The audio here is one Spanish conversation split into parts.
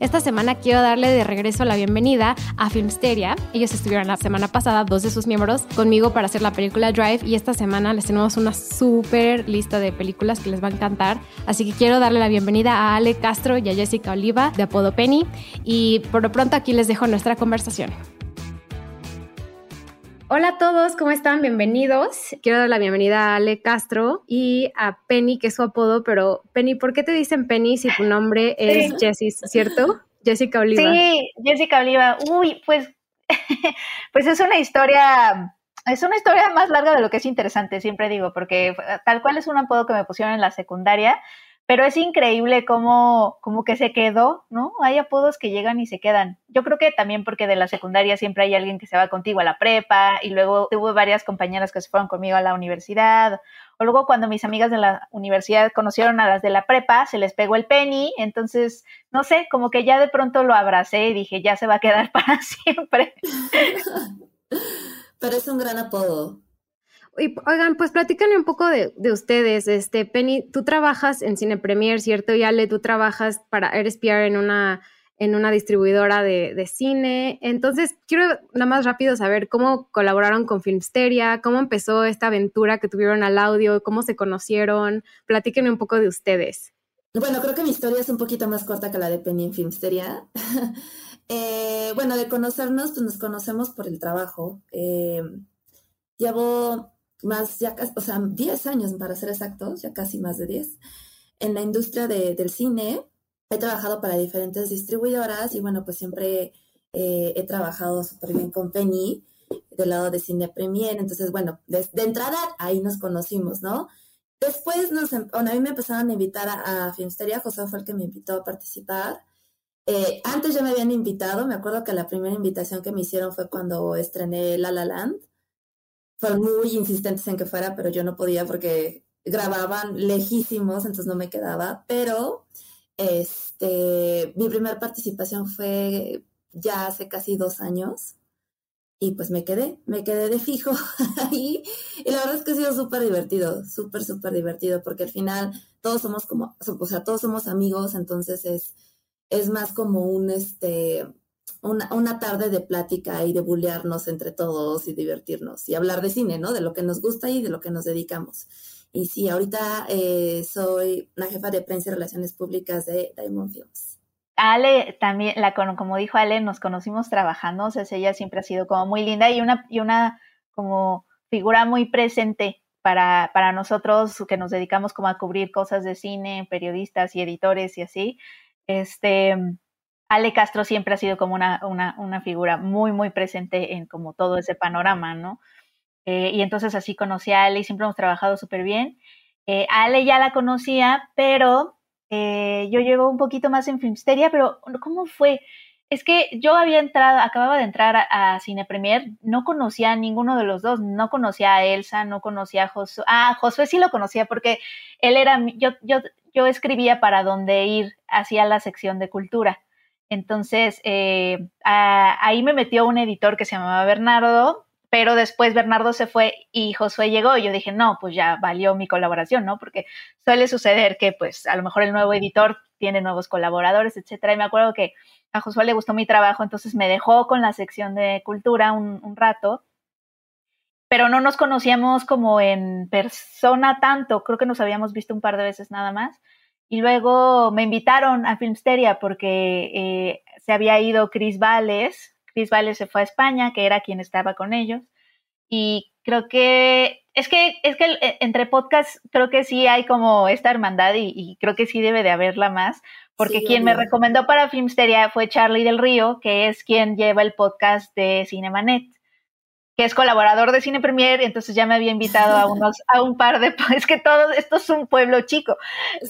Esta semana quiero darle de regreso la bienvenida a Filmsteria. Ellos estuvieron la semana pasada, dos de sus miembros, conmigo para hacer la película Drive y esta semana les tenemos una súper lista de películas que les va a encantar. Así que quiero darle la bienvenida a Ale Castro y a Jessica Oliva de Apodo Penny y por lo pronto aquí les dejo nuestra conversación. Hola a todos, ¿cómo están? Bienvenidos. Quiero dar la bienvenida a Ale Castro y a Penny, que es su apodo, pero Penny, ¿por qué te dicen Penny si tu nombre es Jessie, cierto? Jessica Oliva. Sí, Jessica Oliva. Uy, pues, pues es una historia, es una historia más larga de lo que es interesante, siempre digo, porque tal cual es un apodo que me pusieron en la secundaria, pero es increíble cómo, cómo que se quedó, ¿no? Hay apodos que llegan y se quedan. Yo creo que también porque de la secundaria siempre hay alguien que se va contigo a la prepa y luego tuve varias compañeras que se fueron conmigo a la universidad. O luego cuando mis amigas de la universidad conocieron a las de la prepa, se les pegó el penny, entonces, no sé, como que ya de pronto lo abracé y dije, ya se va a quedar para siempre. Pero es un gran apodo oigan, pues platícanme un poco de, ustedes. Este, Penny, tú trabajas en Cine Premier, ¿cierto? Y Ale, tú trabajas para, eres PR en una, en una distribuidora de, cine. Entonces, quiero nada más rápido saber cómo colaboraron con Filmsteria, cómo empezó esta aventura que tuvieron al audio, cómo se conocieron. Platíquenme un poco de ustedes. Bueno, creo que mi historia es un poquito más corta que la de Penny en Filmsteria. Eh, bueno, de conocernos, pues nos conocemos por el trabajo. Eh, llevo más, ya o sea, 10 años para ser exactos, ya casi más de 10, en la industria del cine. He trabajado para diferentes distribuidoras y bueno, pues siempre eh, he trabajado súper bien con Penny del lado de Cine Premier. Entonces, bueno, de, entrada ahí nos conocimos, ¿no? Después nos, em, bueno, a mí me empezaron a invitar a, a Filmsteria, José fue el que me invitó a participar. Eh, antes ya me habían invitado, me acuerdo que la primera invitación que me hicieron fue cuando estrené La La Land fueron muy insistentes en que fuera, pero yo no podía porque grababan lejísimos, entonces no me quedaba. Pero este, mi primera participación fue ya hace casi dos años y pues me quedé, me quedé de fijo ahí y la verdad es que ha sido súper divertido, súper, súper divertido porque al final todos somos como, o sea, todos somos amigos, entonces es, es más como un, este, una, una, tarde de plática y de bullearnos entre todos y divertirnos y hablar de cine, ¿no? De lo que nos gusta y de lo que nos dedicamos. Y sí, ahorita eh, soy la jefa de prensa y relaciones públicas de Diamond Films. Ale también, la, como dijo Ale, nos conocimos trabajando, o sea, ella siempre ha sido como muy linda y una, y una como figura muy presente para, para nosotros que nos dedicamos como a cubrir cosas de cine, periodistas y editores y así. Este, Ale Castro siempre ha sido como una, una, una figura muy, muy presente en como todo ese panorama, ¿no? Eh, y entonces así conocí a Ale y siempre hemos trabajado súper bien. Eh, Ale ya la conocía, pero eh, yo llevo un poquito más en Filmsteria, pero ¿cómo fue? Es que yo había entrado, acababa de entrar a, Cine Premier, no conocía a ninguno de los dos, no conocía a Elsa, no conocía a Josué. Ah, Josué sí lo conocía porque él era, yo, yo, yo escribía para donde ir hacia la sección de cultura. Entonces, eh, ahí me metió un editor que se llamaba Bernardo, pero después Bernardo se fue y Josué llegó y yo dije, no, pues ya valió mi colaboración, ¿no? Porque suele suceder que pues a lo mejor el nuevo editor tiene nuevos colaboradores, etcétera. Y me acuerdo que a Josué le gustó mi trabajo, entonces me dejó con la sección de cultura un, un rato, pero no nos conocíamos como en persona tanto, creo que nos habíamos visto un par de veces nada más. Y luego me invitaron a Filmsteria porque eh, se había ido Chris Vales. Chris Vales se fue a España, que era quien estaba con ellos. Y creo que es que es que eh, entre podcasts creo que sí hay como esta hermandad y, creo que sí debe de haberla más, porque quien me recomendó para Filmsteria fue Charlie del Río, que es quien lleva el podcast de Cinemanet, que es colaborador de Cine Premier, entonces ya me había invitado a unos, a un par de, es que todo esto es un pueblo chico,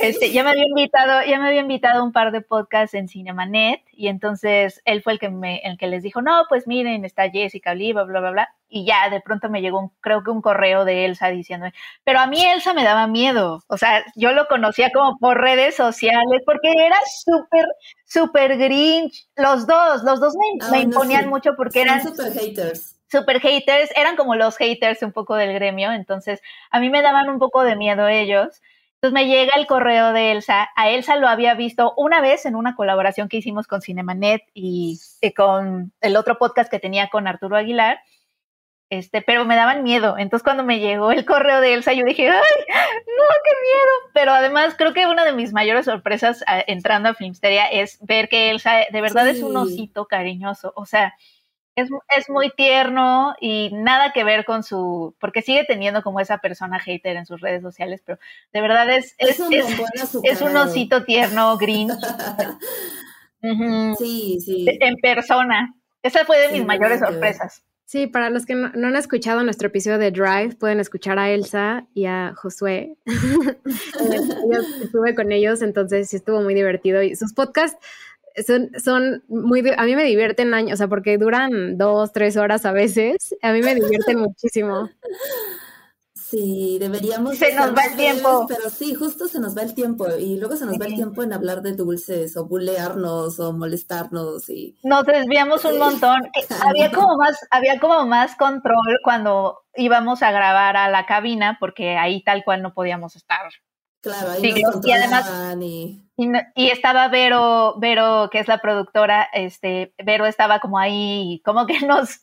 este, ya me había invitado, ya me había invitado a un par de podcasts en Cinemanet, y entonces él fue el que me, el que les dijo, no, pues miren, está Jessica Oliva, bla, bla, bla, y ya de pronto me llegó un, creo que un correo de Elsa diciendo, pero a mí Elsa me daba miedo, o sea, yo lo conocía como por redes sociales, porque era súper, súper grinch, los dos, los dos me, imponían mucho porque eran... Súper haters super haters, eran como los haters un poco del gremio, entonces a mí me daban un poco de miedo ellos. Entonces me llega el correo de Elsa. A Elsa lo había visto una vez en una colaboración que hicimos con Cinemanet y, con el otro podcast que tenía con Arturo Aguilar. Este, pero me daban miedo. Entonces cuando me llegó el correo de Elsa, yo dije, ¡ay, no, qué miedo! Pero además creo que una de mis mayores sorpresas entrando a Filmsteria es ver que Elsa de verdad es un osito cariñoso. O sea, es, es, muy tierno y nada que ver con su, porque sigue teniendo como esa persona hater en sus redes sociales, pero de verdad es, es, es, un, osito tierno, green. Sí, sí. En persona. Esa fue de mis mayores sorpresas. Sí, para los que no, han escuchado nuestro episodio de Drive, pueden escuchar a Elsa y a Josué. Yo estuve con ellos, entonces sí estuvo muy divertido. Y sus podcasts son, son muy, a mí me divierten años, o sea, porque duran dos, tres horas a veces, a mí me divierten muchísimo. Sí, deberíamos. Se nos va el tiempo. Pero sí, justo se nos va el tiempo y luego se nos va el tiempo en hablar de dulces o bulearnos o molestarnos y. Nos desviamos un montón. había como más, había como más control cuando íbamos a grabar a la cabina porque ahí tal cual no podíamos estar Claro, ahí y además y... estaba Vero, Vero, que es la productora, este, Vero estaba como ahí, como que nos,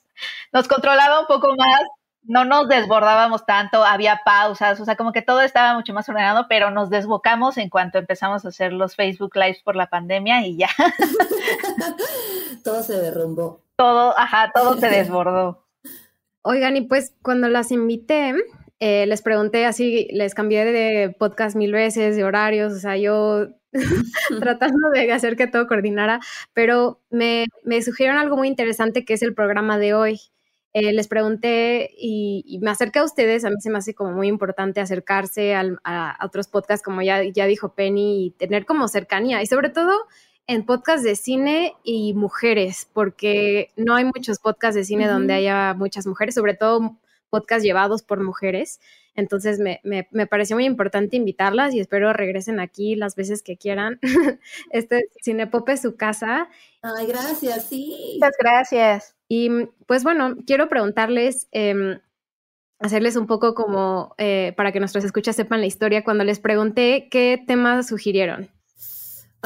nos controlaba un poco más, no nos desbordábamos tanto, había pausas, o sea, como que todo estaba mucho más ordenado, pero nos desbocamos en cuanto empezamos a hacer los Facebook Lives por la pandemia y ya. todo se derrumbó. Todo, ajá, todo se desbordó. Oigan, y pues cuando las invité, eh, les pregunté así, les cambié de podcast mil veces, de horarios, o sea, yo tratando de hacer que todo coordinara, pero me, me sugirieron algo muy interesante que es el programa de hoy. Eh, les pregunté y, me acerqué a ustedes, a mí se me hace como muy importante acercarse a, otros podcasts, como ya, ya dijo Penny, y tener como cercanía, y sobre todo en podcasts de cine y mujeres, porque no hay muchos podcasts de cine donde haya muchas mujeres, sobre todo podcast llevados por mujeres. Entonces me, me, me, pareció muy importante invitarlas y espero regresen aquí las veces que quieran. Este Cinepop es su casa. Ay, gracias, sí. Muchas gracias. Y pues bueno, quiero preguntarles, em, hacerles un poco como eh, para que nuestros escuchas sepan la historia. Cuando les pregunté qué temas sugirieron,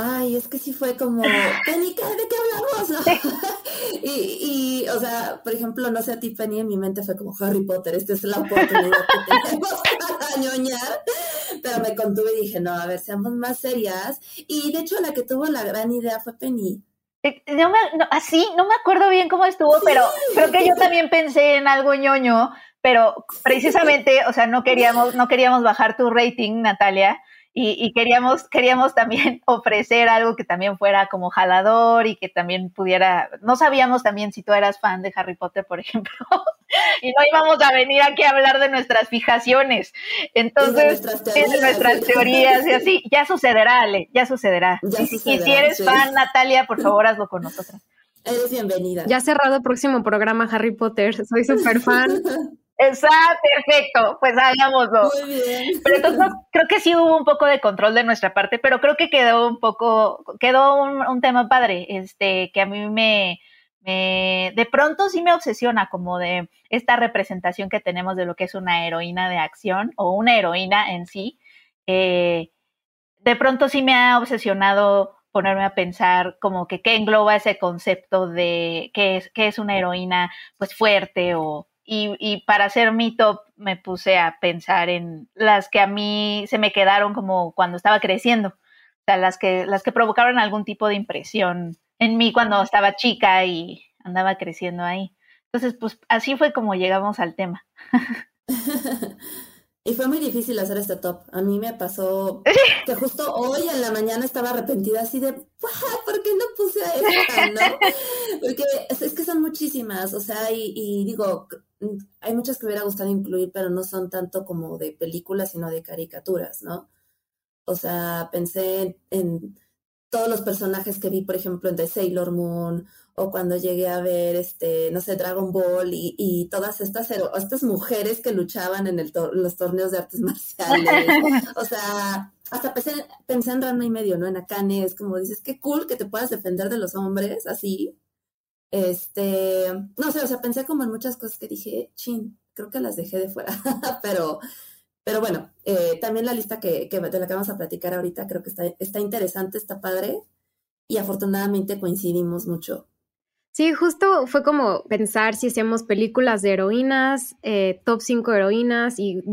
Ay, es que sí fue como, Penny, ¿de qué hablamos? y, y, o sea, por ejemplo, no sé a ti, Penny, en mi mente fue como Harry Potter, esta es la oportunidad que tenemos para ñoñar. Pero me contuve y dije, no, a ver, seamos más serias. Y de hecho, la que tuvo la gran idea fue Penny. Eh, no me, así, no me acuerdo bien cómo estuvo, pero creo que yo también pensé en algo ñoño, pero precisamente, o sea, no queríamos, no queríamos bajar tu rating, Natalia, y, queríamos, queríamos también ofrecer algo que también fuera como jalador y que también pudiera, no sabíamos también si tú eras fan de Harry Potter, por ejemplo, y no íbamos a venir aquí a hablar de nuestras fijaciones. Entonces, de nuestras teorías, y así, ya sucederá, Ale, ya sucederá. y, si, eres fan, Natalia, por favor, hazlo con nosotras. Eres bienvenida. Ya cerrado próximo programa Harry Potter, soy súper fan. Está perfecto, pues hagámoslo. Muy bien. Pero entonces creo que sí hubo un poco de control de nuestra parte, pero creo que quedó un poco, quedó un, tema padre, este, que a mí me, me, de pronto sí me obsesiona como de esta representación que tenemos de lo que es una heroína de acción o una heroína en sí. Eh, de pronto sí me ha obsesionado ponerme a pensar como que qué engloba ese concepto de qué es, qué es una heroína pues fuerte o y, para hacer mi top me puse a pensar en las que a mí se me quedaron como cuando estaba creciendo, o sea, las que, las que provocaron algún tipo de impresión en mí cuando estaba chica y andaba creciendo ahí. Entonces, pues así fue como llegamos al tema. Y fue muy difícil hacer este top. A mí me pasó que justo hoy en la mañana estaba arrepentida así de, ¿por qué no puse esta, no? Porque es, que son muchísimas, o sea, y, digo, mm, hay muchas que me hubiera gustado incluir, pero no son tanto como de películas, sino de caricaturas, ¿no? O sea, pensé en todos los personajes que vi, por ejemplo, en The Sailor Moon, o cuando llegué a ver, este, no sé, Dragon Ball y, y todas estas, estas mujeres que luchaban en el los torneos de artes marciales. o sea, hasta pensé, pensé en Rana y medio, ¿no? En Akane, es como dices, qué cool que te puedas defender de los hombres, así. Este, no sé, o sea, pensé como en muchas cosas que dije, chin, creo que las dejé de fuera, pero pero bueno, eh, también la lista que, que, de la que vamos a platicar ahorita creo que está, está interesante, está padre y afortunadamente coincidimos mucho. Sí, justo fue como pensar si hacíamos películas de heroínas, eh, top 5 heroínas, y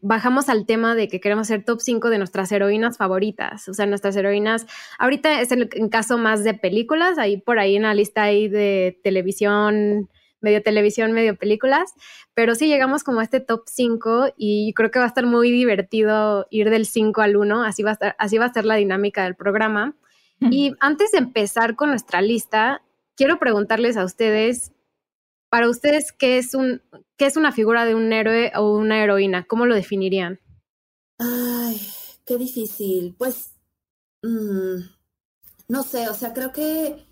bajamos al tema de que queremos hacer top 5 de nuestras heroínas favoritas. O sea, nuestras heroínas, ahorita es el, en caso más de películas, ahí por ahí en la lista ahí de televisión, medio televisión, medio películas, pero sí llegamos como a este top 5 y creo que va a estar muy divertido ir del 5 al 1, así va a estar, así va a ser la dinámica del programa. Y antes de empezar con nuestra lista, quiero preguntarles a ustedes, para ustedes, ¿qué es, un, qué es una figura de un héroe o una heroína? ¿Cómo lo definirían? Ay, qué difícil. Pues, mm, no sé, o sea, creo que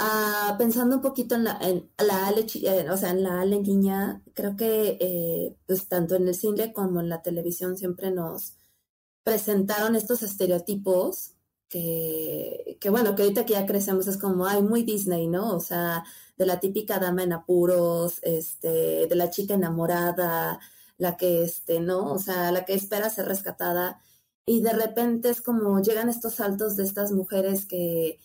Ah, pensando un poquito en la, en la Ale, eh, o sea, en la Ale niña, creo que eh, pues tanto en el cine como en la televisión siempre nos presentaron estos estereotipos que, que bueno, que ahorita que ya crecemos es como, ay, muy Disney, ¿no? O sea, de la típica dama en apuros, este, de la chica enamorada, la que, este, ¿no? O sea, la que espera ser rescatada. Y de repente es como llegan estos saltos de estas mujeres que,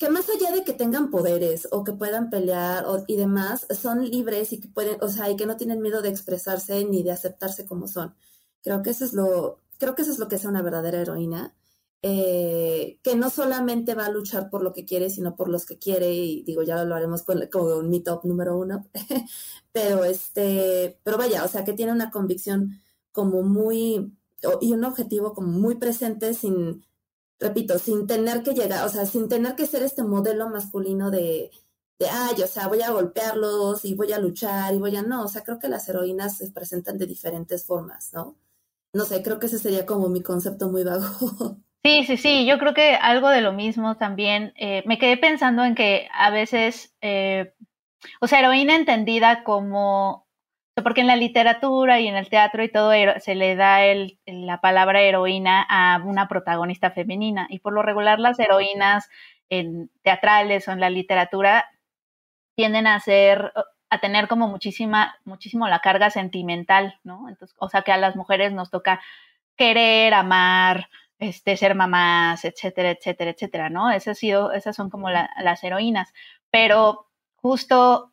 que más allá de que tengan poderes o que puedan pelear y demás, son libres y que pueden, o sea, y que no tienen miedo de expresarse ni de aceptarse como son. Creo que eso es lo, creo que eso es lo que es una verdadera heroína. Eh, que no solamente va a luchar por lo que quiere, sino por los que quiere, y digo, ya lo haremos con, con mi top número uno, pero este, pero vaya, o sea, que tiene una convicción como muy, y un objetivo como muy presente sin, repito, sin tener que llegar, o sea, sin tener que ser este modelo masculino de, de, ay, o sea, voy a golpearlos y voy a luchar y voy a, no, o sea, creo que las heroínas se presentan de diferentes formas, ¿no? No sé, creo que ese sería como mi concepto muy vago. Sí, sí, sí, yo creo que algo de lo mismo también. Eh, me quedé pensando en que a veces, eh, o sea, heroína entendida como porque en la literatura y en el teatro y todo se le da la palabra heroína a una protagonista femenina y por lo regular las heroínas en teatrales o en la literatura tienden a ser a tener como muchísima muchísimo la carga sentimental, ¿no? Entonces, o sea que a las mujeres nos toca querer, amar, este, ser mamás, etcétera, etcétera, etcétera, ¿no? Esas, sido, esas son como las heroínas. Pero justo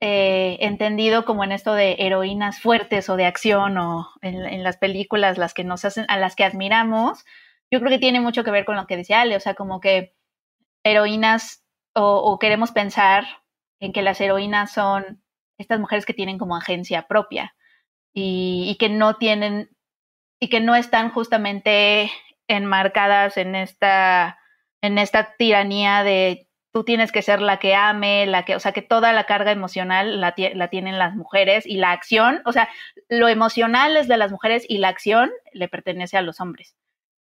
eh, entendido como en esto de heroínas fuertes o de acción o en, las películas las que nos hacen, a las que admiramos, yo creo que tiene mucho que ver con lo que decía Ale, o sea, como que heroínas o, queremos pensar en que las heroínas son estas mujeres que tienen como agencia propia y, y que no tienen y que no están justamente enmarcadas en esta en esta tiranía de tú tienes que ser la que ame, la que, o sea, que toda la carga emocional la, la, tienen las mujeres y la acción, o sea, lo emocional es de las mujeres y la acción le pertenece a los hombres.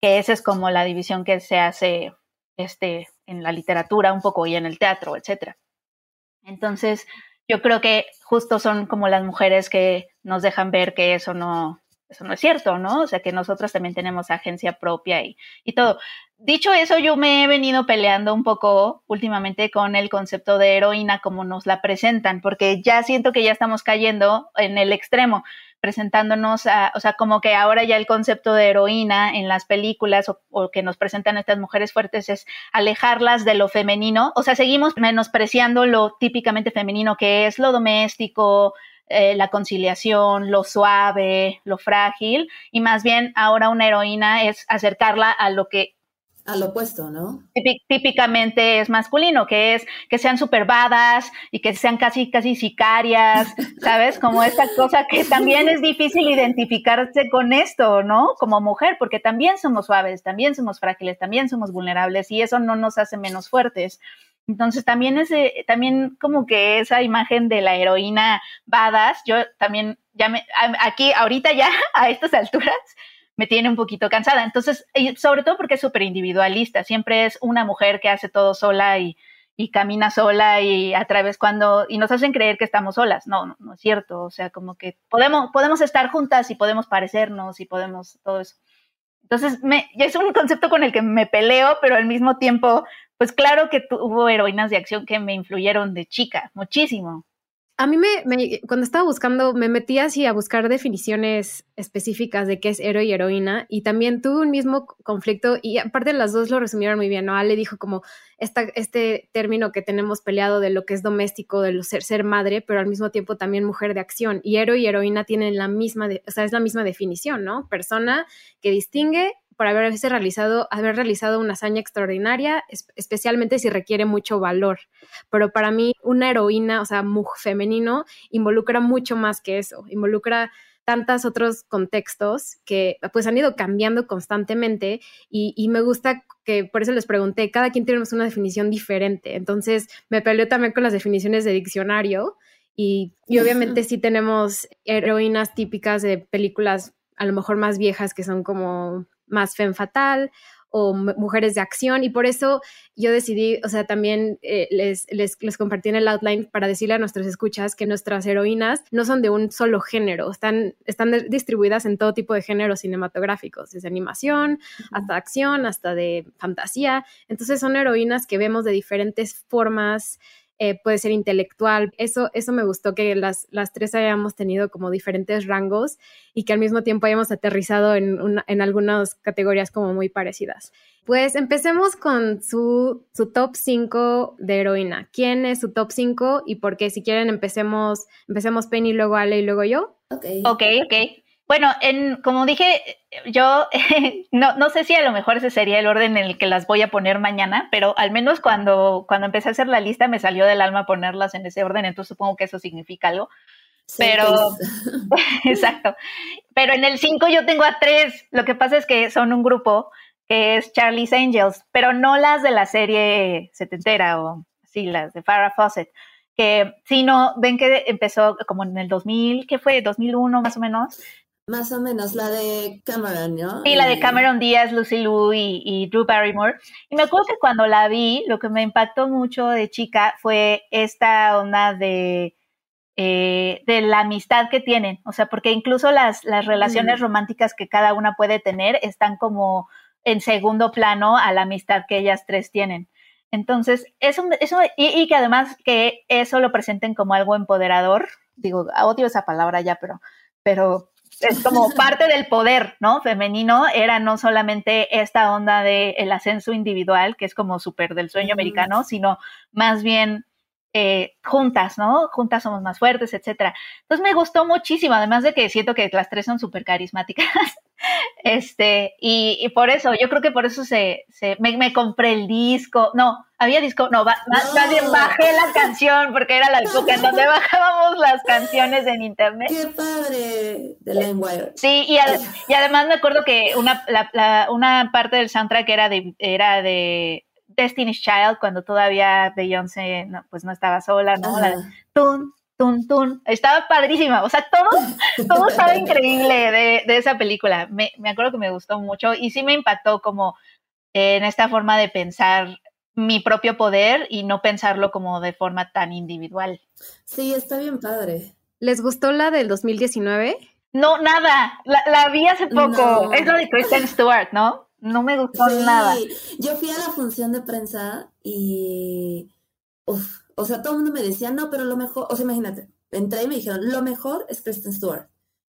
Que esa es como la división que se hace este, en la literatura un poco y en el teatro, etcétera. Entonces, yo creo que justo son como las mujeres que nos dejan ver que eso no, eso no es cierto, ¿no? O sea, que nosotros también tenemos agencia propia y, y todo. Dicho eso, yo me he venido peleando un poco últimamente con el concepto de heroína como nos la presentan, porque ya siento que ya estamos cayendo en el extremo, presentándonos a, o sea, como que ahora ya el concepto de heroína en las películas o, que nos presentan estas mujeres fuertes es alejarlas de lo femenino, o sea, seguimos menospreciando lo típicamente femenino que es lo doméstico, eh, la conciliación, lo suave, lo frágil, y más bien ahora una heroína es acercarla a lo que al opuesto, ¿no? Típicamente es masculino, que es que sean superbadas y que sean casi, casi sicarias, ¿sabes? Como esta cosa que también es difícil identificarse con esto, ¿no? Como mujer, porque también somos suaves, también somos frágiles, también somos vulnerables y eso no nos hace menos fuertes. Entonces también ese, también como que esa imagen de la heroína badass, yo también ya me, aquí ahorita ya a estas alturas me tiene un poquito cansada. Entonces, sobre todo porque es súper individualista, siempre es una mujer que hace todo sola y, y, camina sola y a través cuando, y nos hacen creer que estamos solas. No, no, es cierto. O sea, como que podemos, podemos estar juntas y podemos parecernos y podemos todo eso. Entonces, es un concepto con el que me peleo, pero al mismo tiempo, pues claro que hubo heroínas de acción que me influyeron de chica, muchísimo. A mí me, cuando estaba buscando, me metí así a buscar definiciones específicas de qué es héroe y heroína y también tuve un mismo conflicto y aparte las dos lo resumieron muy bien, ¿no? Ale dijo como esta, este término que tenemos peleado de lo que es doméstico, de ser, ser madre, pero al mismo tiempo también mujer de acción y héroe y heroína tienen la misma, o sea, es la misma definición, ¿no? Persona que distingue por haberse realizado, haber realizado una hazaña extraordinaria, especialmente si requiere mucho valor. Pero para mí, una heroína, o sea, femenino, involucra mucho más que eso, involucra tantos otros contextos que pues han ido cambiando constantemente y, me gusta que por eso les pregunté, cada quien tiene una definición diferente, entonces me peleó también con las definiciones de diccionario y, y obviamente sí tenemos heroínas típicas de películas a lo mejor más viejas que son como más femme fatal o mujeres de acción y por eso yo decidí, o sea, también eh, les, les, les, compartí en el outline para decirle a nuestros escuchas que nuestras heroínas no son de un solo género, están, están distribuidas en todo tipo de géneros cinematográficos, desde animación hasta acción, hasta de fantasía, entonces son heroínas que vemos de diferentes formas, eh, puede ser intelectual. Eso, eso me gustó que las, las tres hayamos tenido como diferentes rangos y que al mismo tiempo hayamos aterrizado en, en algunas categorías como muy parecidas. Pues empecemos con su, su top 5 de heroína. ¿Quién es su top 5 y por qué? Si quieren empecemos, empecemos Penny, luego Ale y luego yo. Ok, ok. okay. Bueno, en, como dije, yo no, no sé si a lo mejor ese sería el orden en el que las voy a poner mañana, pero al menos cuando, cuando empecé a hacer la lista me salió del alma ponerlas en ese orden, entonces supongo que eso significa algo. pero, exacto. Pero en el 5 yo tengo a tres. Lo que pasa es que son un grupo que es Charlie's Angels, pero no las de la serie setentera o sí, las de Farrah Fawcett. Que si no, ven que empezó como en el 2000, ¿qué fue? 2001 más o menos más o menos, la de Cameron, ¿no? Sí, la de Cameron Díaz, Lucy Liu y, Drew Barrymore. Y me acuerdo que cuando la vi, lo que me impactó mucho de chica fue esta onda de, eh, de la amistad que tienen. O sea, porque incluso las, las relaciones mm. románticas que cada una puede tener están como en segundo plano a la amistad que ellas tres tienen. Entonces, eso, eso y, y que además que eso lo presenten como algo empoderador, digo, odio esa palabra ya, pero, pero es como parte del poder, ¿no? Femenino era no solamente esta onda del el ascenso individual, que es como súper del sueño americano, sino más bien eh, juntas, ¿no? Juntas somos más fuertes, etcétera. Entonces me gustó muchísimo, además de que siento que las tres son súper carismáticas. este, y, por eso, yo creo que por eso se, se me, compré el disco. No, había disco, no, va, bajé la canción porque era la época en donde bajábamos las canciones en internet. ¡Qué padre! De LimeWire. Sí, y, y además me acuerdo que una, la, una parte del soundtrack era de, era de Destiny's Child, cuando todavía Beyoncé no, pues no estaba sola, ¿no? La, tun, tun, tun. Estaba padrísima. O sea, todo, todo estaba increíble de, de esa película. Me, me, acuerdo que me gustó mucho y sí me impactó como en esta forma de pensar mi propio poder y no pensarlo como de forma tan individual. Sí, está bien padre. ¿Les gustó la del 2019? No, nada. La, la vi hace poco. Es la de Kristen Stewart, ¿no? No me gustó nada. Yo fui a la función de prensa y. Uf, o sea, todo el mundo me decía, no, pero lo mejor. O sea, imagínate, entré y me dijeron, lo mejor es Kristen Stewart.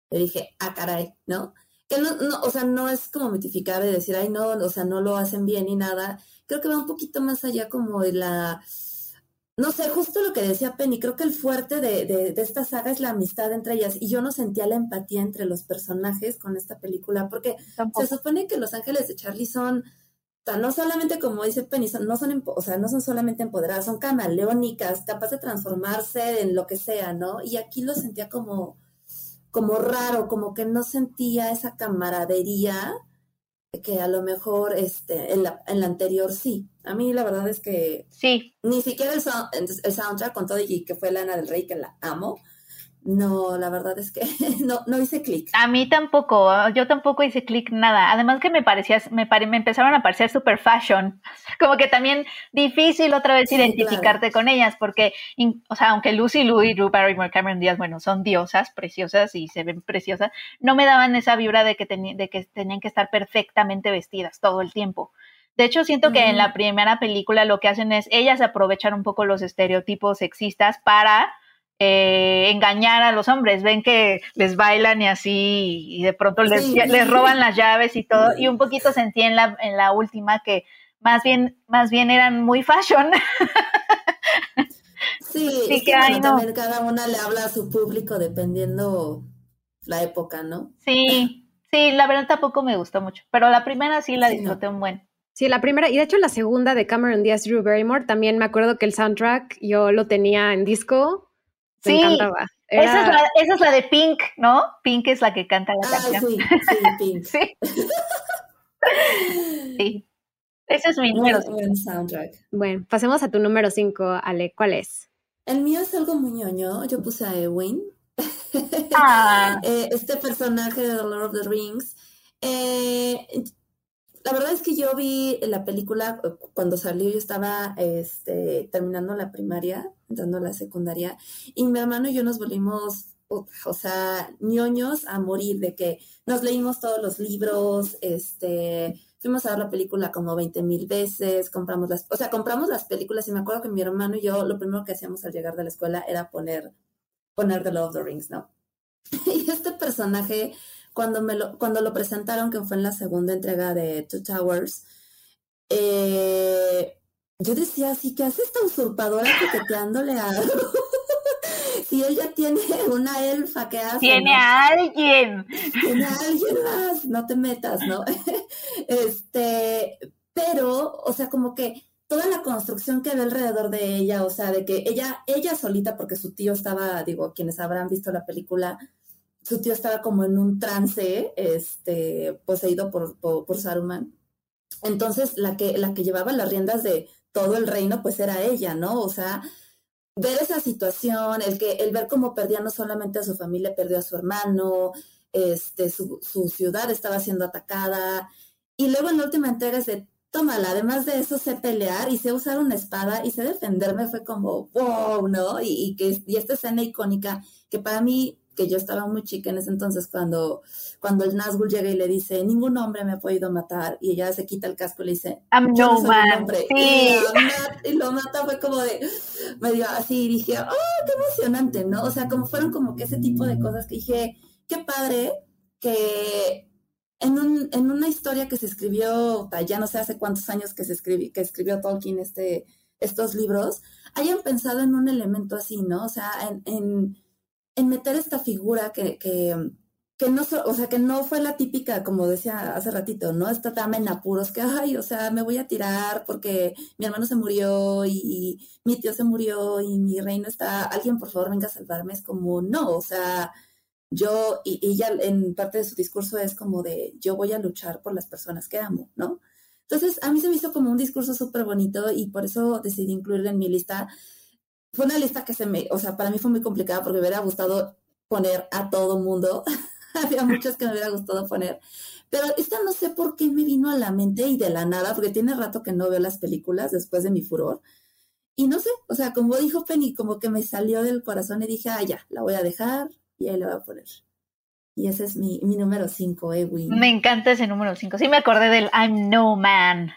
Le dije, ah, caray, ¿no? Que no, no, o sea, no es como mitificable decir, ay, no, o sea, no lo hacen bien ni nada. Creo que va un poquito más allá como de la no sé, justo lo que decía Penny, creo que el fuerte de, de, esta saga es la amistad entre ellas y yo no sentía la empatía entre los personajes con esta película porque se supone que los ángeles de Charlie son, no solamente como dice Penny, no son, o sea, no son solamente empoderadas, son camaleónicas, capaces de transformarse en lo que sea, ¿no? Y aquí lo sentía como, como raro, como que no sentía esa camaradería que a lo mejor este, en, la, en la anterior sí. A mí la verdad es que sí. ni siquiera el, el soundtrack con todo y que fue Lana del Rey, que la amo, no, la verdad es que no, no hice clic. A mí tampoco, yo tampoco hice clic nada. Además que me parecía, me, me empezaron a parecer super fashion. Como que también difícil otra vez identificarte con ellas, porque, o sea, aunque Lucy Lou y Drew Barrymore, Cameron Díaz, bueno, son diosas, preciosas y se ven preciosas, no me daban esa vibra de que, de que tenían que estar perfectamente vestidas todo el tiempo. De hecho, siento que en la primera película lo que hacen es ellas aprovechar un poco los estereotipos sexistas para eh, engañar a los hombres, ven que les bailan y así, y de pronto les, les roban las llaves y todo, y un poquito sentí en la, en la última que más bien, más bien eran muy fashion. Sí, que, también cada una le habla a su público dependiendo la época, ¿no? Sí, sí, la verdad tampoco me gustó mucho, pero la primera sí la disfruté un buen. Sí, la primera, y de hecho la segunda de Cameron Diaz Drew Barrymore, también me acuerdo que el soundtrack yo lo tenía en disco sí, Esa, es la, esa es la de Pink, ¿no? Pink es la que canta la ah, canción. Sí, sí, Pink. sí. sí. Ese es mi número. Buen soundtrack. Bueno, pasemos a tu número 5, Ale. ¿Cuál es? El mío es algo muy ñoño. Yo puse a Ewin. Ah. Eh, este personaje de The Lord of the Rings. Eh, la verdad es que yo vi la película eh, cuando salió, yo estaba este, terminando la primaria, entrando a la secundaria, y mi hermano y yo nos volvimos, o sea, ñoños a morir, de que nos leímos todos los libros, este, fuimos a ver la película como 20 mil veces, compramos las, o sea, compramos las películas y me acuerdo que mi hermano y yo lo primero que hacíamos al llegar de la escuela era poner, poner The Lord of the Rings, ¿no? Y este personaje cuando, me lo, cuando lo presentaron, que fue en la segunda entrega de Two Towers, eh, yo decía así, ¿qué hace esta usurpadora coqueteándole a si él ya tiene una elfa que hace. Tiene a alguien. Tiene a alguien más, no te metas, ¿no? este, pero, o sea, como que toda la construcción que ve alrededor de ella, o sea, de que ella, ella solita, porque su tío estaba, digo, quienes habrán visto la película, su tío estaba como en un trance, este, poseído por, por, Saruman. Entonces, la que, la que llevaba las riendas de todo el reino, pues era ella, ¿no? O sea, ver esa situación, el que, el ver cómo perdía no solamente a su familia, perdió a su hermano, este, su, su ciudad estaba siendo atacada. Y luego en la última entrega es de, tómala, además de eso sé pelear y sé usar una espada y sé defenderme, fue como, wow, ¿no? Y, y que, y esta escena icónica que para mí que yo estaba muy chica en ese entonces cuando, cuando el Nazgûl llega y le dice, ningún hombre me ha podido matar, y ella se quita el casco y le dice, I'm no, man. Y, lo mata, fue como de, medio así, y dije, oh, qué emocionante, ¿no? O sea, como fueron como que ese tipo de cosas que dije, qué padre que en, un, en una historia que se escribió, ya no sé hace cuántos años que se escribió, que escribió Tolkien este, estos libros, hayan pensado en un elemento así, ¿no? O sea, en en meter esta figura que, que, que no, o sea, que no fue la típica, como decía hace ratito, ¿no? Esta dama en apuros, que, ay, o sea, me voy a tirar porque mi hermano se murió y, mi tío se murió y mi reino está, alguien por favor venga a salvarme, es como, no, o sea, yo, y, y ella en parte de su discurso es como de, yo voy a luchar por las personas que amo, ¿no? Entonces, a mí se me hizo como un discurso súper bonito y por eso decidí incluirlo en mi lista fue una lista que se me, o sea, para mí fue muy complicada porque me hubiera gustado poner a todo mundo. Había muchas que me hubiera gustado poner. Pero esta no sé por qué me vino a la mente y de la nada, porque tiene rato que no veo las películas después de mi furor. Y no sé, o sea, como dijo Penny, como que me salió del corazón y dije, ah, ya, la voy a dejar y ahí la voy a poner. Y ese es mi, mi número 5, Ewin. Me encanta ese número 5. Sí me acordé del I'm No Man.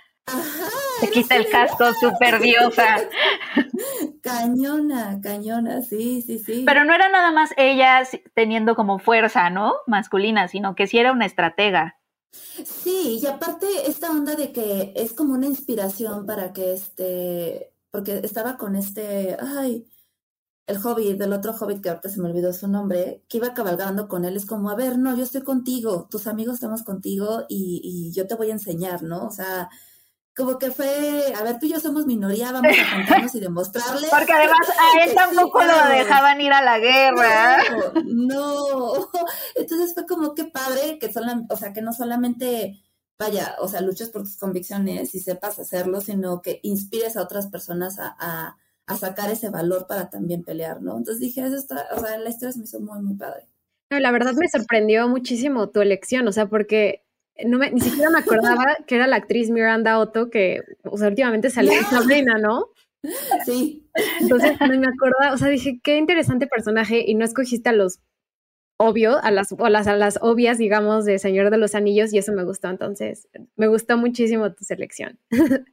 Se quita el casco, super diosa. Cañona, cañona, sí, sí, sí. Pero no era nada más ella teniendo como fuerza, ¿no? Masculina, sino que sí era una estratega. Sí, y aparte esta onda de que es como una inspiración para que este, porque estaba con este, ay, el hobbit, del otro hobbit que ahorita se me olvidó su nombre, que iba cabalgando con él, es como, a ver, no, yo estoy contigo, tus amigos estamos contigo y, y yo te voy a enseñar, ¿no? O sea, como que fue, a ver, tú y yo somos minoría, vamos a contarnos y demostrarle. Porque además a él tampoco lo dejaban ir a la guerra. No, entonces fue como que padre, que o sea, que no solamente vaya, o sea, luches por tus convicciones y sepas hacerlo, sino que inspires a otras personas a, a, sacar ese valor para también pelear, ¿no? Entonces dije, eso está, o sea, la historia se me hizo muy, muy padre. No, la verdad me sorprendió muchísimo tu elección, o sea, porque no me, ni siquiera me acordaba que era la actriz Miranda Otto que, o sea, últimamente salió en Sabrina, ¿no? Sí. Entonces no me acordaba, o sea, dije, qué interesante personaje y no escogiste a los obvio, a las, o las, a las obvias, digamos, de Señor de los Anillos, y eso me gustó. Entonces, me gustó muchísimo tu selección.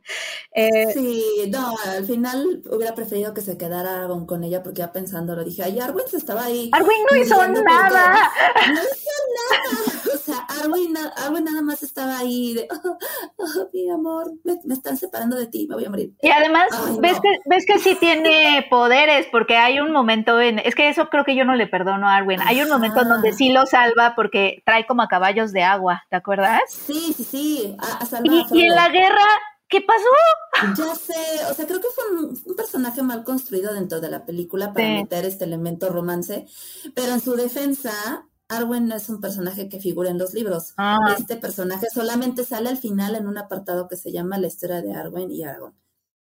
eh, sí, no, al final hubiera preferido que se quedara Arwen con ella, porque ya pensando lo dije, ay, Arwen se estaba ahí. Arwen no hizo nada. No hizo nada. O sea, Arwen, nada más estaba ahí de, oh, oh, mi amor, me, están separando de ti, me voy a morir. Y además, ves, que, ves que sí tiene poderes, porque hay un momento en, es que eso creo que yo no le perdono a Arwen. Hay un momento donde sí lo salva porque trae como a caballos de agua, ¿te acuerdas? Sí, sí, sí. y, en la guerra, ¿qué pasó? Ya sé, o sea, creo que fue un, personaje mal construido dentro de la película para meter este elemento romance, pero en su defensa, Arwen no es un personaje que figura en los libros. Ah. Este personaje solamente sale al final en un apartado que se llama La historia de Arwen y Aragorn.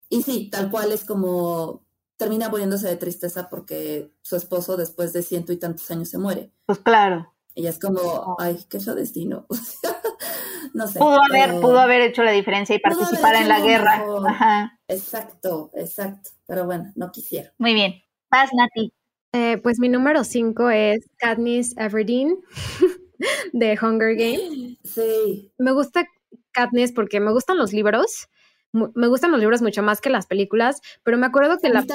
Y sí, tal cual es como termina muriéndose de tristeza porque su esposo después de ciento y tantos años se muere. Pues claro. Ella es como, ay, qué es su destino. no sé. Pudo haber, pudo haber hecho la diferencia y participar en la guerra. Ajá. Exacto, exacto. Pero bueno, no quisiera. Muy bien. Paz, Nati. Eh, pues mi número cinco es Katniss Everdeen de Hunger Games. Sí. Me gusta Katniss porque me gustan los libros me gustan los libros mucho más que las películas, pero me acuerdo que la,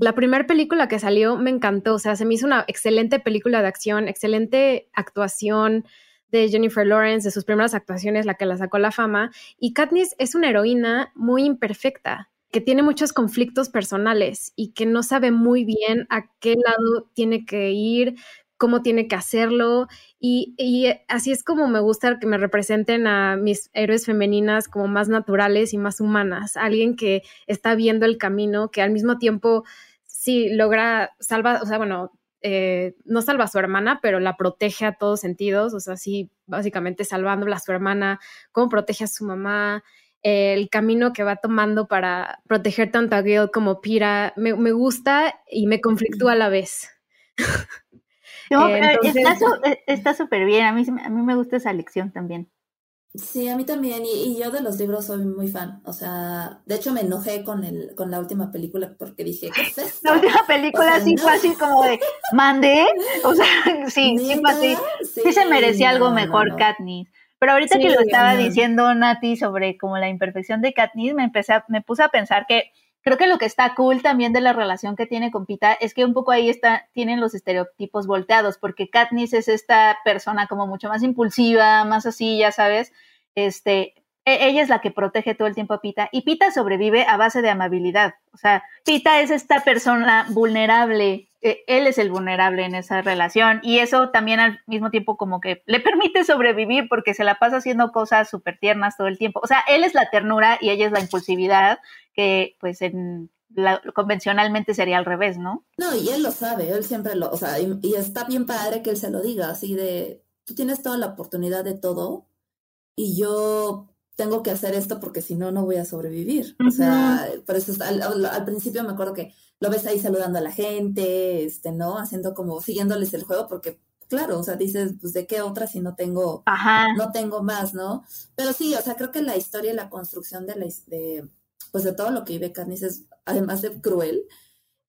la primera película que salió me encantó, o sea, se me hizo una excelente película de acción, excelente actuación de Jennifer Lawrence, de sus primeras actuaciones, la que la sacó la fama, y Katniss es una heroína muy imperfecta, que tiene muchos conflictos personales y que no sabe muy bien a qué lado tiene que ir, cómo tiene que hacerlo y, así es como me gusta que me representen a mis héroes femeninas como más naturales y más humanas, alguien que está viendo el camino, que al mismo tiempo sí logra, salva, o sea, bueno, eh, no salva a su hermana, pero la protege a todos sentidos, o sea, sí, básicamente salvándola a su hermana, cómo protege a su mamá, el camino que va tomando para proteger tanto a Gail como Pira, me, me gusta y me conflictúa a la vez. Eh, está súper bien, a mí, a mí me gusta esa lección también. Sí, a mí también, y, yo de los libros soy muy fan, o sea, de hecho me enojé con el, con la última película porque dije, ¿qué es esto? La última película sí fue así como de, ¿mandé? O sea, sí, sí fue así, sí, se merecía algo mejor Katniss. Pero ahorita que lo estaba diciendo Nati sobre como la imperfección de Katniss, me empecé me puse a pensar que Creo que lo que está cool también de la relación que tiene con Pita es que un poco ahí está, tienen los estereotipos volteados, porque Katniss es esta persona como mucho más impulsiva, más así, ya sabes, este, e, ella es la que protege todo el tiempo a Pita y Pita sobrevive a base de amabilidad. O sea, Pita es esta persona vulnerable, él es el vulnerable en esa relación y eso también al mismo tiempo como que le permite sobrevivir porque se la pasa haciendo cosas súper tiernas todo el tiempo. O sea, él es la ternura y ella es la impulsividad que pues en convencionalmente sería al revés, ¿no? No, y él lo sabe, él siempre lo, o sea, y está bien padre que él se lo diga, así de, tú tienes toda la oportunidad de todo y yo tengo que hacer esto porque si no, no voy a sobrevivir. O sea, por eso al, principio me acuerdo que lo ves ahí saludando a la gente, este, ¿no? Haciendo como, siguiéndoles el juego porque, claro, o sea, dices, pues, ¿de qué otra si no tengo, no tengo más, ¿no? Pero sí, o sea, creo que la historia y la construcción de la, de, pues, de todo lo que vive Carnice es, además de cruel,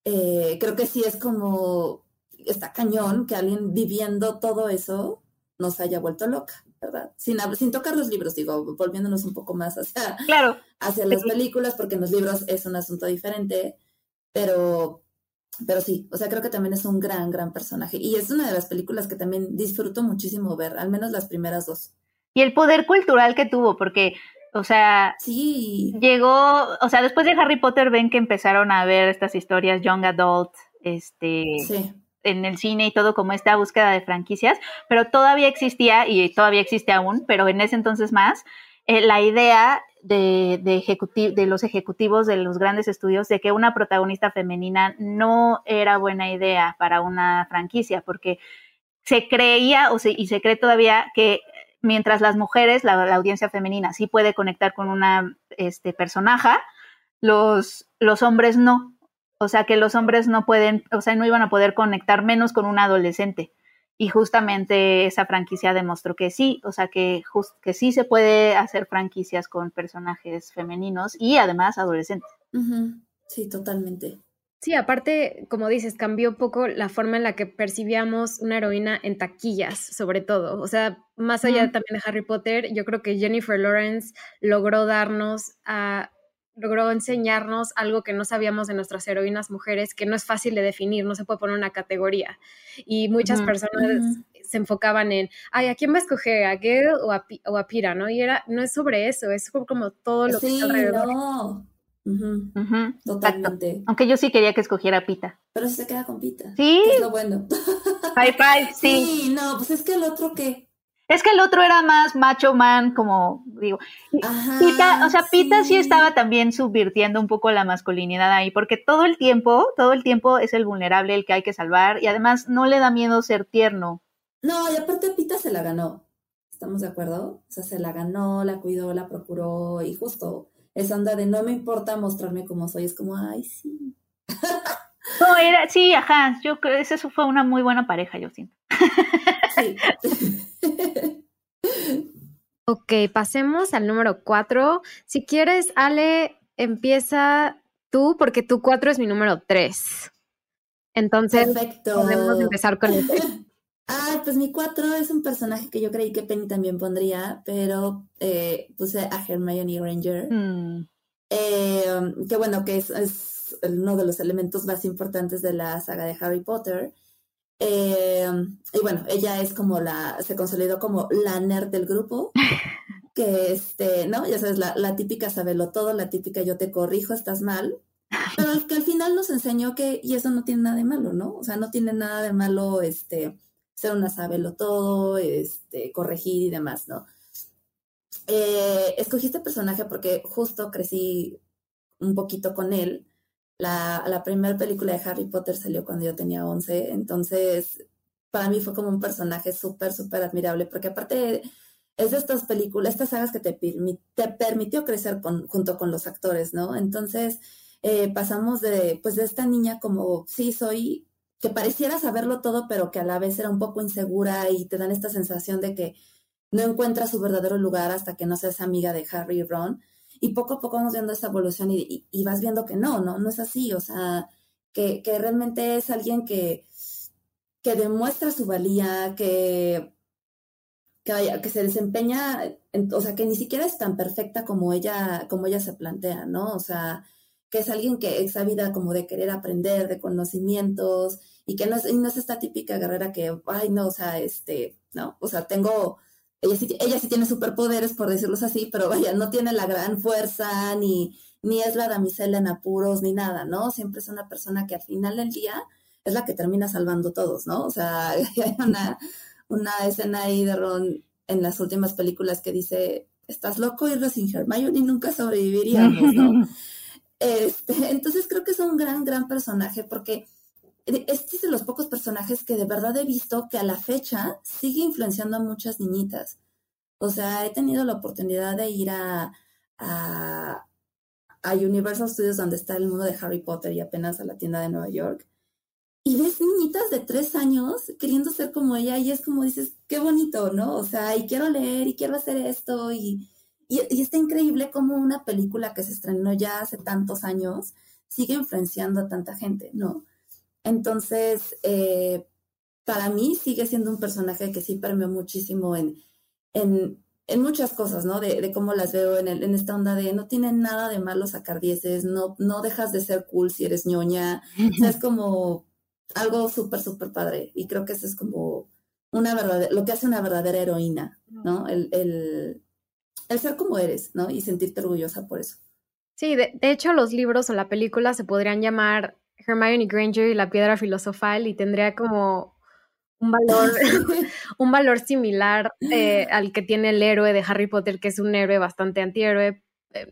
eh, creo que sí es como, está cañón que alguien viviendo todo eso nos haya vuelto loca. ¿Verdad? Sin, sin tocar los libros, digo, volviéndonos un poco más hacia, claro. hacia las películas, porque en los libros es un asunto diferente, pero, pero sí, o sea, creo que también es un gran, gran personaje. Y es una de las películas que también disfruto muchísimo ver, al menos las primeras dos. Y el poder cultural que tuvo, porque, o sea, sí. llegó, o sea, después de Harry Potter ven que empezaron a ver estas historias young adult, este, sí en el cine y todo como esta búsqueda de franquicias, pero todavía existía y todavía existe aún, pero en ese entonces más, eh, la idea de, de, de los ejecutivos de los grandes estudios de que una protagonista femenina no era buena idea para una franquicia, porque se creía o y se cree todavía que mientras las mujeres, la, audiencia femenina sí puede conectar con una este, personaje, los, los hombres no. O sea que los hombres no pueden, o sea, no iban a poder conectar menos con un adolescente. Y justamente esa franquicia demostró que sí, o sea que, que sí se puede hacer franquicias con personajes femeninos y además adolescentes. Sí, totalmente. Sí, aparte, como dices, cambió un poco la forma en la que percibíamos una heroína en taquillas, sobre todo. O sea, más allá también de Harry Potter, yo creo que Jennifer Lawrence logró darnos a logró enseñarnos algo que no sabíamos de nuestras heroínas mujeres, que no es fácil de definir, no se puede poner una categoría. Y muchas personas se enfocaban en, ay, ¿a quién va a escoger? ¿A Gail o a, o a Pira? ¿no? Y era, no es sobre eso, es como todo lo que está alrededor. No. Totalmente. Aunque yo sí quería que escogiera Pita. Pero se queda con Pita. Sí. Es lo bueno. High five, sí. Sí, no, pues es que el otro que. Es que el otro era más macho man, como digo. Pita, o sea, Pita sí. estaba también subvirtiendo un poco la masculinidad ahí, porque todo el tiempo, todo el tiempo es el vulnerable, el que hay que salvar, y además no le da miedo ser tierno. No, y aparte Pita se la ganó. ¿Estamos de acuerdo? O sea, se la ganó, la cuidó, la procuró, y justo esa onda de no me importa mostrarme como soy, es como, ay, sí. No, era, sí, ajá, yo creo que eso fue una muy buena pareja, yo siento. Sí. ok, pasemos al número cuatro. Si quieres, Ale, empieza tú, porque tu cuatro es mi número tres. Entonces, podemos empezar con este. Ah, pues mi cuatro es un personaje que yo creí que Penny también pondría, pero eh, puse a Hermione Granger. Mm. Eh, que bueno, que es, uno de los elementos más importantes de la saga de Harry Potter. Eh, y bueno, ella es como la, se consolidó como la nerd del grupo. que este, ¿no? Ya sabes, la, la típica sabelo todo, la típica yo te corrijo, estás mal. Pero que al final nos enseñó que, y eso no tiene nada de malo, ¿no? O sea, no tiene nada de malo, este, ser una sabelo todo, este, corregir y demás, ¿no? Eh, escogí este personaje porque justo crecí un poquito con él. La, primera película de Harry Potter salió cuando yo tenía 11, entonces para mí fue como un personaje súper, súper admirable, porque aparte es de estas películas, estas sagas que te, te permitió crecer con, junto con los actores, ¿no? Entonces eh, pasamos de, pues de esta niña como, sí, soy que pareciera saberlo todo, pero que a la vez era un poco insegura y te dan esta sensación de que no encuentra su verdadero lugar hasta que no seas amiga de Harry y Ron. Y poco a poco vamos viendo esta evolución y, vas viendo que no, no, no es así. O sea, que, realmente es alguien que, que demuestra su valía, que, que, se desempeña, o sea, que ni siquiera es tan perfecta como ella, como ella se plantea, ¿no? O sea, que es alguien que es vida como de querer aprender, de conocimientos, y que no es, no es esta típica guerrera que, ay, no, o sea, este, no, o sea, tengo, ella sí, ella sí tiene superpoderes, por decirlos así, pero vaya, no tiene la gran fuerza, ni, ni es la damisela en apuros, ni nada, ¿no? Siempre es una persona que al final del día es la que termina salvando todos, ¿no? O sea, hay una, una escena ahí de Ron en las últimas películas que dice, estás loco, y sin Hermione nunca sobreviviríamos, ¿no? Este, entonces creo que es un gran, gran personaje porque este es de los pocos personajes que de verdad he visto que a la fecha sigue influenciando a muchas niñitas. O sea, he tenido la oportunidad de ir a, Universal Studios, donde está el mundo de Harry Potter, y apenas a la tienda de Nueva York. Y ves niñitas de tres años queriendo ser como ella, y es como dices, qué bonito, ¿no? O sea, y quiero leer, y quiero hacer esto, y, y, está increíble como una película que se estrenó ya hace tantos años sigue influenciando a tanta gente, ¿no? Entonces, eh, para mí sigue siendo un personaje que sí permeó muchísimo en, en, en muchas cosas, ¿no? De, de, cómo las veo en, el, en esta onda de no tiene nada de malo sacar dieces, no, no dejas de ser cool si eres ñoña. O sea, es como algo súper, súper padre. Y creo que eso es como una verdadera, lo que hace una verdadera heroína, ¿no? El, el, el ser como eres, ¿no? Y sentirte orgullosa por eso. Sí, de, de hecho los libros o la película se podrían llamar Hermione Granger y la piedra filosofal y tendría como un valor, un valor similar eh, al que tiene el héroe de Harry Potter, que es un héroe bastante antihéroe,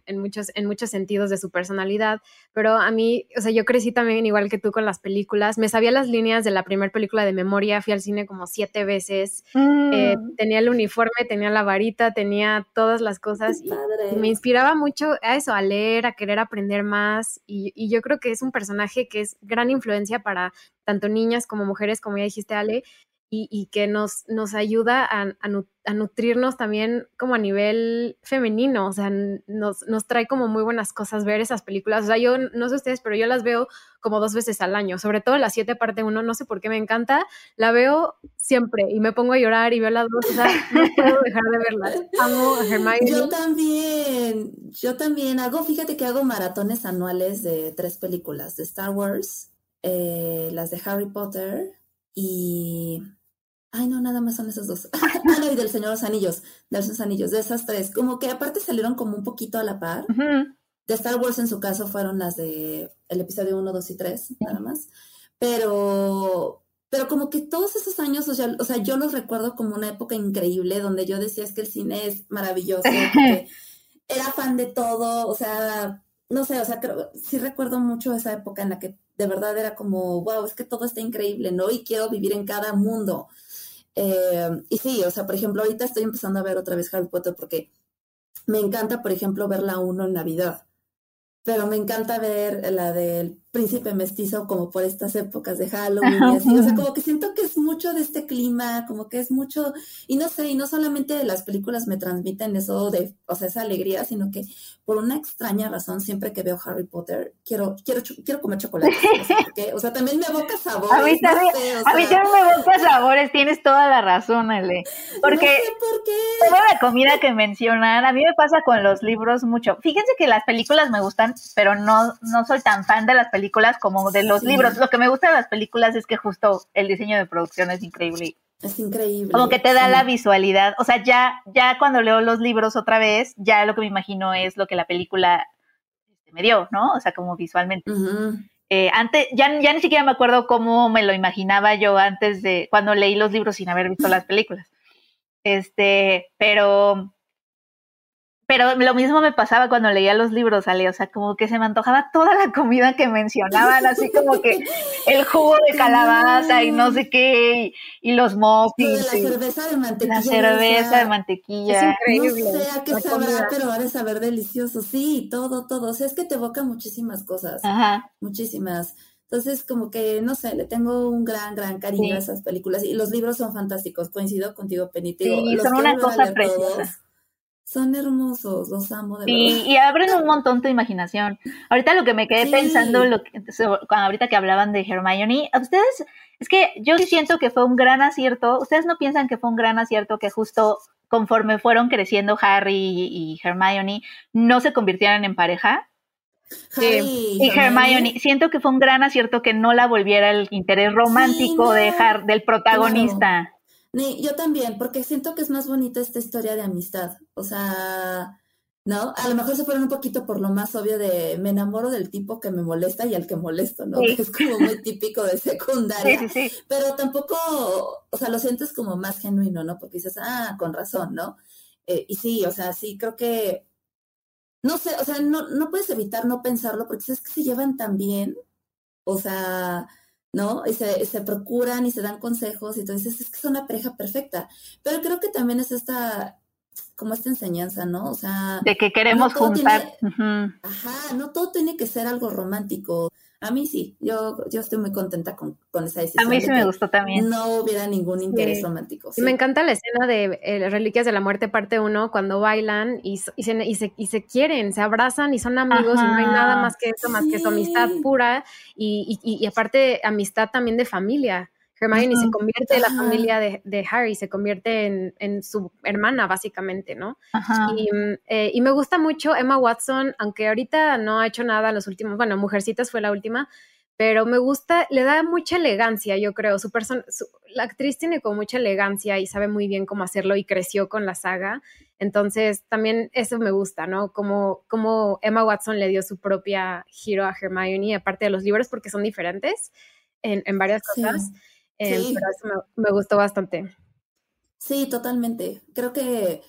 en muchos, en muchos sentidos de su personalidad, pero a mí, o sea, yo crecí también igual que tú con las películas, me sabía las líneas de la primera película de memoria, fui al cine como siete veces, eh, mm. tenía el uniforme, tenía la varita, tenía todas las cosas y, me inspiraba mucho a eso, a leer, a querer aprender más y, y yo creo que es un personaje que es gran influencia para tanto niñas como mujeres, como ya dijiste Ale, y, que nos, nos ayuda a, a, nutrirnos también como a nivel femenino, o sea, nos, nos, trae como muy buenas cosas ver esas películas, o sea, yo no sé ustedes, pero yo las veo como dos veces al año, sobre todo la 7 parte 1, no sé por qué me encanta, la veo siempre y me pongo a llorar y veo las dos, o sea, no puedo dejar de verlas, amo a Hermione. Yo también, yo también hago, fíjate que hago maratones anuales de tres películas, de Star Wars, eh, las de Harry Potter y Ay, no, nada más son esos dos. y del Señor de los Anillos, de los Anillos, de esas tres. Como que aparte salieron como un poquito a la par. De Star Wars en su caso fueron las de el episodio 1, 2 y 3, nada más. Pero, pero como que todos esos años, o sea, o sea, yo los recuerdo como una época increíble donde yo decía es que el cine es maravilloso, era fan de todo, o sea, no sé, o sea, creo, sí recuerdo mucho esa época en la que de verdad era como, wow, es que todo está increíble, ¿no? Y quiero vivir en cada mundo. Eh, y sí, o sea, por ejemplo, ahorita estoy empezando a ver otra vez Harry Potter porque me encanta, por ejemplo, ver la uno en Navidad pero me encanta ver la del príncipe mestizo como por estas épocas de Halloween y así, o sea, como que siento que es mucho de este clima, como que es mucho, y no sé, y no solamente las películas me transmiten eso de, o sea, esa alegría, sino que por una extraña razón, siempre que veo Harry Potter, quiero, quiero, quiero comer chocolate, o sea, también me evoca sabores. A mí también, a mí también me evoca sabores, tienes toda la razón, Ale, porque no sé por qué. toda la comida que mencionan, a mí me pasa con los libros mucho, fíjense que las películas me gustan pero no, no soy tan fan de las películas como de los libros. Lo que me gusta de las películas es que justo el diseño de producción es increíble. Es increíble. Como que te da la visualidad. O sea, ya, ya cuando leo los libros otra vez, ya lo que me imagino es lo que la película este, me dio, ¿no? O sea, como visualmente. Eh, antes, ya, ya ni siquiera me acuerdo cómo me lo imaginaba yo antes de cuando leí los libros sin haber visto las películas. Este, pero pero lo mismo me pasaba cuando leía los libros, Ale, o sea, como que se me antojaba toda la comida que mencionaban, así como que el jugo de calabaza y no sé qué, y, los muffins. la cerveza de mantequilla. La cerveza de mantequilla. Es increíble. No sé a qué sabrá, pero va a saber delicioso. Sí, todo, todo. O sea, es que te evoca muchísimas cosas. Ajá. Muchísimas. Entonces, como que, no sé, le tengo un gran, gran cariño a esas películas. Y los libros son fantásticos. Coincido contigo, Penny. Sí, son una cosa preciosa. Son hermosos, los amo de verdad. Y abren un montón tu imaginación. Ahorita lo que me quedé pensando, lo que, ahorita que hablaban de Hermione, a ustedes, es que yo siento que fue un gran acierto. ¿Ustedes no piensan que fue un gran acierto que justo conforme fueron creciendo Harry y Hermione, no se convirtieran en pareja? Harry, y Hermione. Siento que fue un gran acierto que no la volviera el interés romántico de del protagonista. Ni, yo también, porque siento que es más bonita esta historia de amistad. O sea, ¿no? A lo mejor se fueron un poquito por lo más obvio de me enamoro del tipo que me molesta y al que molesto, ¿no? es como muy típico de secundaria. Sí, sí, Pero tampoco, o sea, lo sientes como más genuino, ¿no? Porque dices, ah, con razón, ¿no? Eh, y sí, o sea, sí, creo que, no sé, o sea, no, no puedes evitar no pensarlo porque sabes que se llevan tan bien. O sea, ¿no? Y se, se, procuran y se dan consejos y entonces es que es una pareja perfecta. Pero creo que también es esta, como esta enseñanza, ¿no? O sea... De que queremos juntar. Ajá, no todo tiene que ser algo romántico. A mí sí, yo, yo estoy muy contenta con, con esa decisión. A mí sí me gustó también. No hubiera ningún interés romántico. Sí. Me encanta la escena de eh, Reliquias de la Muerte parte 1, cuando bailan y, y, se, y, se, y, se, quieren, se abrazan y son amigos y no hay nada más que eso, más que su amistad pura y, y aparte amistad también de familia. Hermione se convierte en la familia de, Harry, se convierte en, su hermana, básicamente, ¿no? Mm, eh, y, me gusta mucho Emma Watson, aunque ahorita no ha hecho nada en los últimos, bueno, Mujercitas fue la última, pero me gusta, le da mucha elegancia, yo creo. Su persona, la actriz tiene como mucha elegancia y sabe muy bien cómo hacerlo y creció con la saga. Entonces, también eso me gusta, ¿no? Como, como Emma Watson le dio su propia giro a Hermione, aparte de los libros, porque son diferentes en, varias cosas. Eh, pero eso me, gustó bastante. Sí, totalmente. Creo que,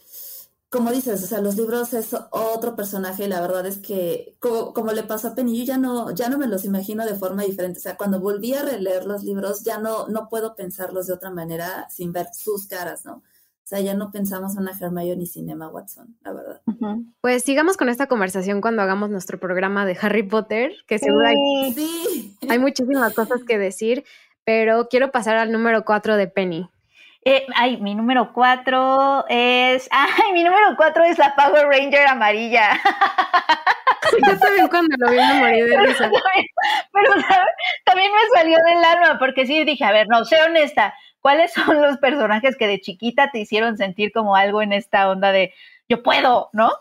como dices, o sea, los libros es otro personaje y la verdad es que, como, le pasó a Penny, yo ya no, ya no me los imagino de forma diferente. O sea, cuando volví a releer los libros, ya no, no puedo pensarlos de otra manera sin ver sus caras, ¿no? O sea, ya no pensamos en una Hermione sin Emma Watson, la verdad. Pues sigamos con esta conversación cuando hagamos nuestro programa de Harry Potter, que seguro hay, sí. hay muchísimas cosas que decir, pero quiero pasar al número cuatro de Penny. Eh, ay, mi número cuatro es. Ay, mi número cuatro es la Power Ranger amarilla. Yo también cuando lo vi me morí de risa. Pero, ¿sabes? También me salió del alma, porque sí dije, a ver, no, sé honesta, ¿cuáles son los personajes que de chiquita te hicieron sentir como algo en esta onda de yo puedo, ¿no?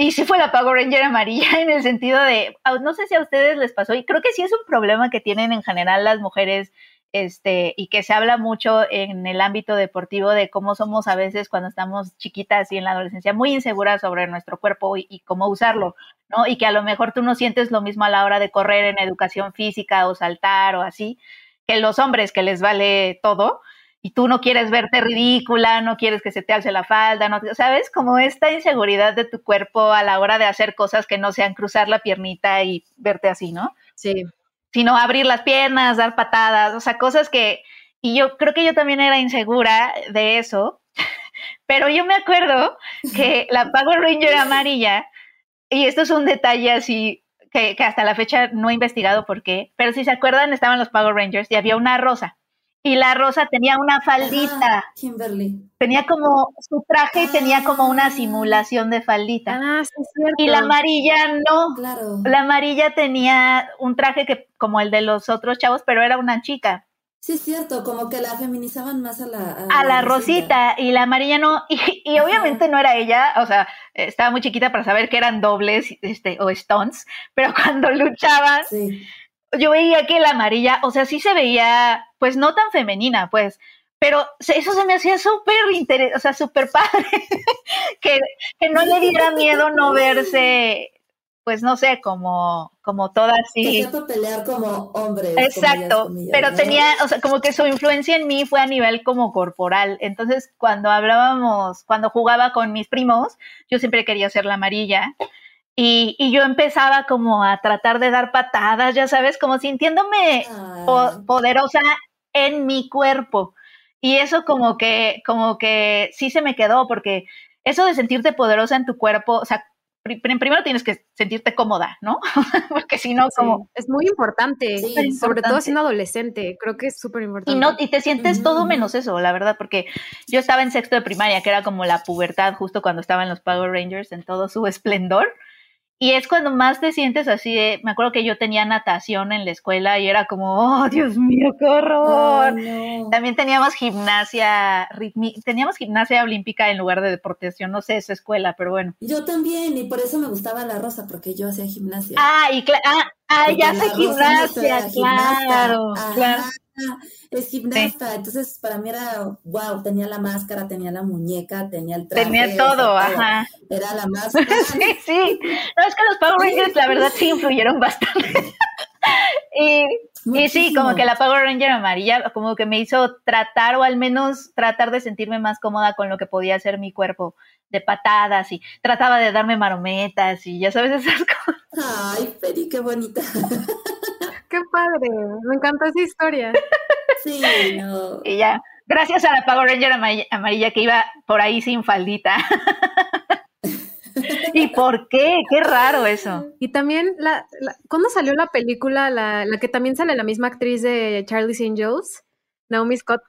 Y sí fue la Power Ranger amarilla en el sentido de, no sé si a ustedes les pasó, y creo que sí es un problema que tienen en general las mujeres este, y que se habla mucho en el ámbito deportivo de cómo somos a veces cuando estamos chiquitas y en la adolescencia muy inseguras sobre nuestro cuerpo y, cómo usarlo, ¿no? Y que a lo mejor tú no sientes lo mismo a la hora de correr en educación física o saltar o así, que los hombres que les vale todo y tú no quieres verte ridícula, no quieres que se te alce la falda, no, ¿sabes? Como esta inseguridad de tu cuerpo a la hora de hacer cosas que no sean cruzar la piernita y verte así, ¿no? Sí sino abrir las piernas, dar patadas, o sea, cosas que, y yo creo que yo también era insegura de eso, pero yo me acuerdo que la Power Ranger amarilla, y esto es un detalle así que, que hasta la fecha no he investigado por qué, pero si se acuerdan estaban los Power Rangers y había una rosa y la rosa tenía una faldita. Kimberly. Tenía como su traje y tenía como una ah. simulación de faldita. Ah, sí, cierto. Y la amarilla no. Claro. La amarilla tenía un traje que como el de los otros chavos, pero era una chica. Sí, es cierto, como que la feminizaban más a la... A, la, rosita. y la amarilla no, y, obviamente no era ella, o sea, estaba muy chiquita para saber que eran dobles este, o stones, pero cuando luchaban, sí yo veía que la amarilla, o sea, sí se veía, pues no tan femenina, pues, pero eso se me hacía súper interesante, o sea, súper padre, que, que no le diera miedo no verse, pues no sé, como, como toda así. Que pelear como hombre. Exacto, pero tenía, o sea, como que su influencia en mí fue a nivel como corporal. Entonces, cuando hablábamos, cuando jugaba con mis primos, yo siempre quería ser la amarilla. Y, y, yo empezaba como a tratar de dar patadas, ya sabes, como sintiéndome poderosa en mi cuerpo. Y eso como que, como que sí se me quedó, porque eso de sentirte poderosa en tu cuerpo, o sea, primero tienes que sentirte cómoda, ¿no? porque si no, como... Es muy importante, sobre todo siendo adolescente, creo que es súper importante. Y, no, y te sientes todo menos eso, la verdad, porque yo estaba en sexto de primaria, que era como la pubertad, justo cuando estaban los Power Rangers en todo su esplendor. Y es cuando más te sientes así de, me acuerdo que yo tenía natación en la escuela y era como, oh, Dios mío, qué horror. También teníamos gimnasia, teníamos gimnasia olímpica en lugar de deportación, no sé, esa escuela, pero bueno. Yo también, y por eso me gustaba la rosa, porque yo hacía gimnasia. Ah, y ah, ah ya hace gimnasia, claro, claro es gimnasta, entonces para mí era, wow, tenía la máscara, tenía la muñeca, tenía el traje. Tenía todo, ajá. Era la máscara. sí, sí. No, es que los Power Rangers la verdad sí influyeron bastante. y, y, sí, como que la Power Ranger amarilla como que me hizo tratar o al menos tratar de sentirme más cómoda con lo que podía hacer mi cuerpo de patadas y trataba de darme marometas y ya sabes esas cosas. Ay, Peri, qué bonita. Qué padre, me encantó esa historia. Sí, no. Y ya, gracias a la Power Ranger amarilla que iba por ahí sin faldita. ¿Y por qué? Qué raro eso. Y también, la, ¿cuándo salió la película, la, la, que también sale la misma actriz de Charlie's Angels, Naomi Scott?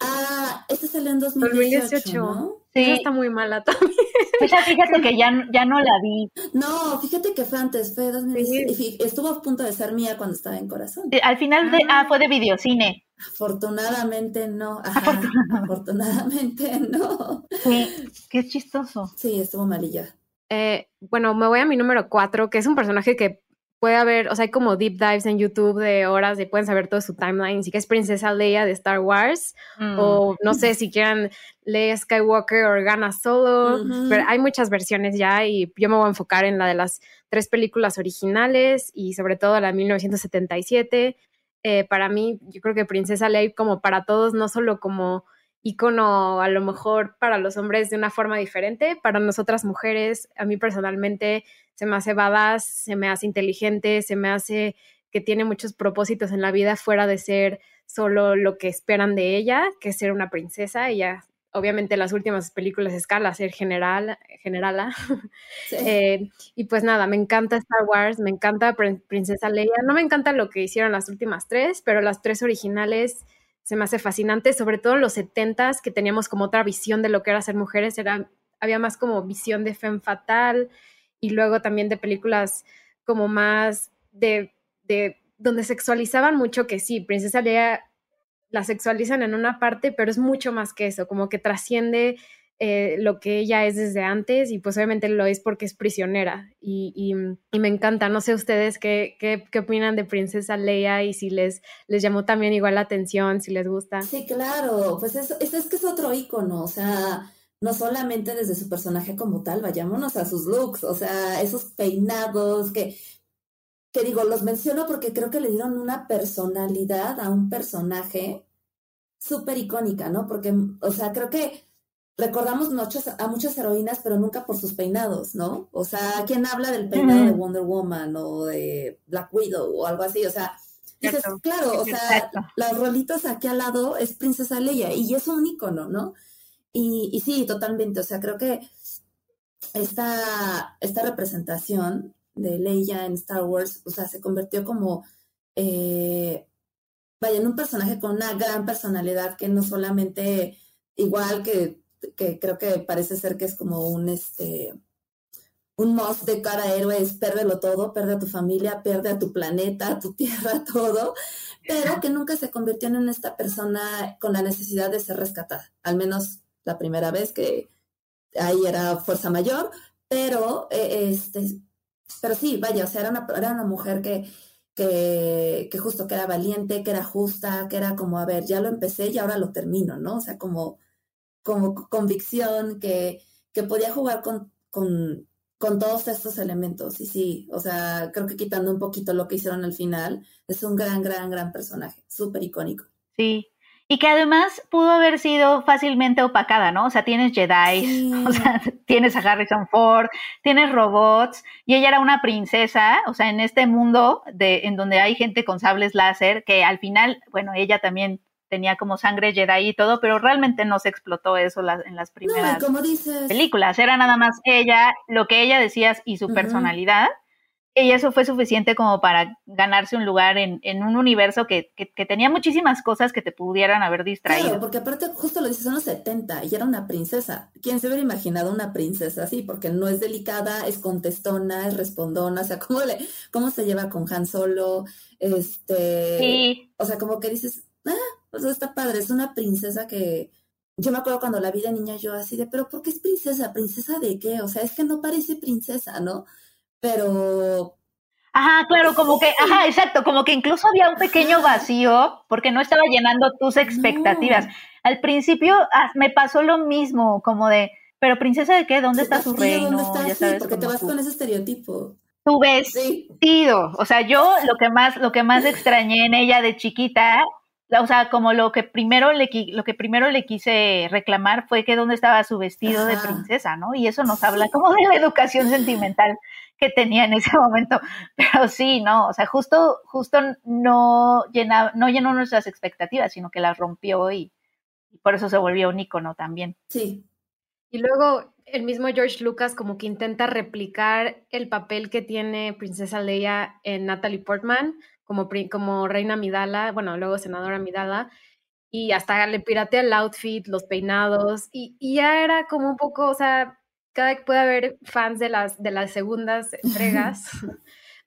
Ah, esta salió en 2018, ¿no? Sí. está muy mala también. fíjate que ya, ya no la vi. No, fíjate que fue antes, fue 2018. Estuvo a punto de ser mía cuando estaba en corazón. Al final de, ah, fue de videocine. Afortunadamente no. afortunadamente no. Sí, qué chistoso. Sí, estuvo amarilla. Eh, bueno, me voy a mi número cuatro, que es un personaje que puede haber, o sea, hay como deep dives en YouTube de horas y pueden saber todo su timeline, si que es Princesa Leia de Star Wars, mm. o no sé si quieran Leia Skywalker o Gana Solo, pero hay muchas versiones ya y yo me voy a enfocar en la de las tres películas originales y sobre todo la de 1977. Eh, para mí, yo creo que Princesa Leia como para todos, no solo como icono a lo mejor para los hombres de una forma diferente, para nosotras mujeres, a mí personalmente se me hace badass, se me hace inteligente, se me hace que tiene muchos propósitos en la vida fuera de ser solo lo que esperan de ella, que es ser una princesa. Ella, obviamente, las últimas películas escala, ser general, generala. Eh, y pues nada, me encanta Star Wars, me encanta Princesa Leia. No me encanta lo que hicieron las últimas tres, pero las tres originales se me hace fascinante, sobre todo en los setentas, que teníamos como otra visión de lo que era ser mujeres, era, había más como visión de femme fatal y luego también de películas como más de, de donde sexualizaban mucho que sí, Princesa Leia la sexualizan en una parte, pero es mucho más que eso, como que trasciende eh, lo que ella es desde antes y pues obviamente lo es porque es prisionera y, y, me encanta. No sé ustedes qué, qué, opinan de Princesa Leia y si les, les llamó también igual la atención, si les gusta. Sí, claro, pues es, es, es que es otro icono, o sea, no solamente desde su personaje como tal, vayámonos a sus looks, o sea, esos peinados que que digo, los menciono porque creo que le dieron una personalidad a un personaje súper icónica, ¿no? Porque, o sea, creo que recordamos muchas, a muchas heroínas, pero nunca por sus peinados, ¿no? O sea, ¿quién habla del peinado de Wonder Woman o de Black Widow o algo así? O sea, dices, claro, o sea, los rolitos aquí al lado es Princesa Leia y es un icono, ¿no? Y, y sí, totalmente, o sea, creo que esta, esta representación de Leia en Star Wars, o sea, se convirtió como, eh, vaya, en un personaje con una gran personalidad que no solamente, igual que, que creo que parece ser que es como un, este, un must de cada héroe es pérdelo todo, pierde a tu familia, pierde a tu planeta, a tu tierra, todo, pero que nunca se convirtió en esta persona con la necesidad de ser rescatada, al menos la primera vez que ahí era fuerza mayor, pero eh, este, pero sí, vaya, o sea, era una, era una mujer que, que, que justo que era valiente, que era justa, que era como, a ver, ya lo empecé y ahora lo termino, ¿no? O sea, como, como convicción, que, que podía jugar con, con, con todos estos elementos. Y sí, o sea, creo que quitando un poquito lo que hicieron al final, es un gran, gran, gran personaje, súper icónico. Sí, y que además pudo haber sido fácilmente opacada, ¿no? O sea, tienes Jedi, o sea, tienes a Harrison Ford, tienes robots, y ella era una princesa, o sea, en este mundo de, en donde hay gente con sables láser, que al final, bueno, ella también tenía como sangre Jedi y todo, pero realmente no se explotó eso en las primeras películas. Era nada más ella, lo que ella decía y su personalidad y eso fue suficiente como para ganarse un lugar en, en un universo que, que, tenía muchísimas cosas que te pudieran haber distraído. Claro, porque aparte, justo lo dices, son los 70 y era una princesa. ¿Quién se hubiera imaginado una princesa así? Porque no es delicada, es contestona, es respondona, o sea, ¿cómo, le, cómo se lleva con Han Solo? Este, sí. O sea, como que dices, ah, pues está padre, es una princesa que... Yo me acuerdo cuando la vi de niña yo así de, pero ¿por qué es princesa? ¿Princesa de qué? O sea, es que no parece princesa, ¿no? pero... Ajá, claro, como que, ajá, exacto, como que incluso había un pequeño vacío porque no estaba llenando tus expectativas. Al principio ah, me pasó lo mismo, como de, pero princesa de qué, ¿dónde está su reino? ¿Dónde está? sí, porque te vas con ese estereotipo. Tu vestido, o sea, yo lo que más, lo que más extrañé en ella de chiquita o sea, como lo que primero le lo que primero le quise reclamar fue que dónde estaba su vestido de princesa, ¿no? Y eso nos habla como de la educación sentimental que tenía en ese momento. Pero sí, no, o sea, justo justo no no llenó nuestras expectativas, sino que las rompió y, y por eso se volvió un icono también. Sí. Y luego el mismo George Lucas como que intenta replicar el papel que tiene Princesa Leia en Natalie Portman, como, como reina Midala, bueno, luego senadora Midala, y hasta le piratea el outfit, los peinados, y, y, ya era como un poco, o sea, cada puede haber fans de las, de las segundas entregas,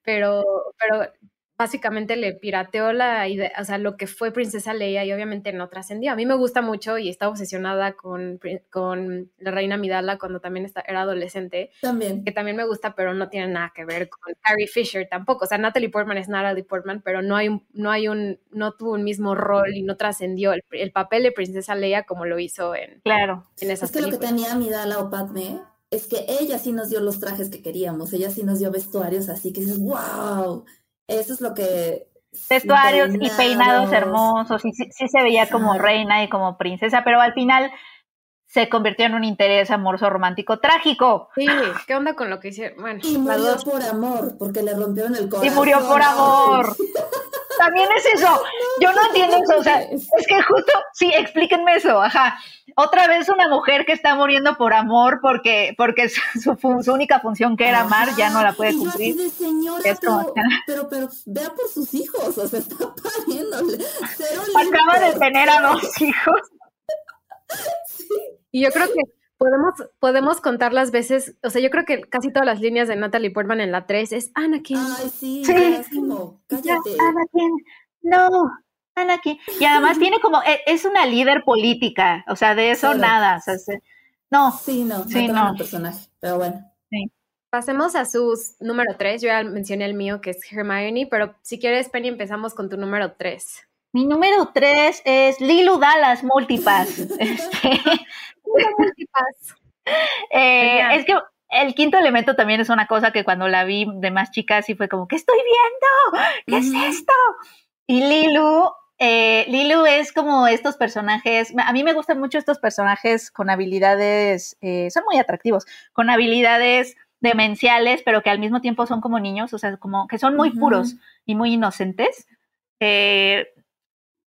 pero, pero básicamente le pirateó la idea, o sea, lo que fue Princesa Leia y obviamente no trascendió. A mí me gusta mucho y estaba obsesionada con, con la reina Midala cuando también era adolescente. También. Que también me gusta, pero no tiene nada que ver con Carrie Fisher tampoco. O sea, Natalie Portman es Natalie Portman, pero no hay un, no hay un, no tuvo un mismo rol y no trascendió el, papel de Princesa Leia como lo hizo en, claro. en esas Es que lo que tenía Midala o Padme es que ella sí nos dio los trajes que queríamos, ella sí nos dio vestuarios así que dices, wow eso es lo que vestuarios y peinados hermosos, y sí, se veía como reina y como princesa, pero al final se convirtió en un interés amoroso romántico trágico. Sí, ¿qué onda con lo que hicieron? Bueno, y murió por amor, porque le rompieron el corazón. Y murió por amor. También es eso. Yo no entiendo eso. O sea, es que justo, sí, explíquenme eso. Ajá. Otra vez una mujer que está muriendo por amor porque, porque su, su, única función que era amar ya no la puede cumplir. pero, pero, vea por sus hijos, o sea, está pariéndole. Acaba de tener a dos hijos. Y yo creo que podemos, podemos contar las veces, o sea, yo creo que casi todas las líneas de Natalie Portman en la 3 es Anakin. Ay, sí, Es como, cállate. Anakin, no, Anakin. Y además tiene como, e, es una líder política, o sea, de eso nada. O sea, no. Sí, no, sí, no. personaje, pero bueno. Sí. Pasemos a sus número 3, yo ya mencioné el mío que es Hermione, pero si quieres, Penny, empezamos con tu número 3. Mi número 3 es Lilu Dallas Multipass. este, eh, es que el quinto elemento también es una cosa que cuando la vi de más chica sí fue como, ¿qué estoy viendo? ¿Qué es esto? Y Lilu, eh, Lilu es como estos personajes, a mí me gustan mucho estos personajes con habilidades, eh, son muy atractivos, con habilidades demenciales, pero que al mismo tiempo son como niños, o sea, como que son muy puros y muy inocentes. Eh,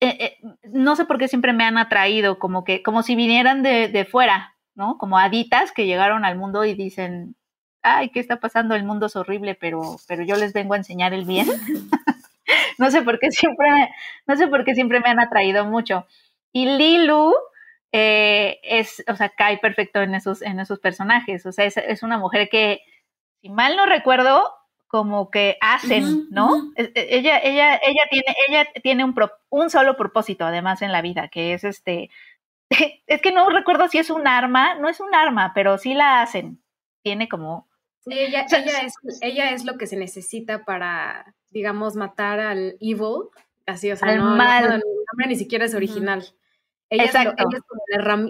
eh, eh, no sé por qué siempre me han atraído, como que, como si vinieran de, de fuera, ¿no? Como haditas que llegaron al mundo y dicen, ay, ¿qué está pasando? El mundo es horrible, pero, pero yo les vengo a enseñar el bien. no sé por qué siempre me, no sé por qué siempre me han atraído mucho. Y Lilu eh, es, o sea, cae perfecto en esos, en esos personajes. O sea, es, es una mujer que, si mal no recuerdo, como que hacen, ¿no? E, ella, ella, ella tiene, ella tiene un, un solo propósito, además, en la vida, que es este, es que no recuerdo si es un arma, no es un arma, pero sí la hacen. Tiene como. Sí, ella, ella, es, ella es lo que se necesita para, digamos, matar al evil. Así, o sea, no, mal. el nombre ni siquiera es original. Ella, Exacto. Es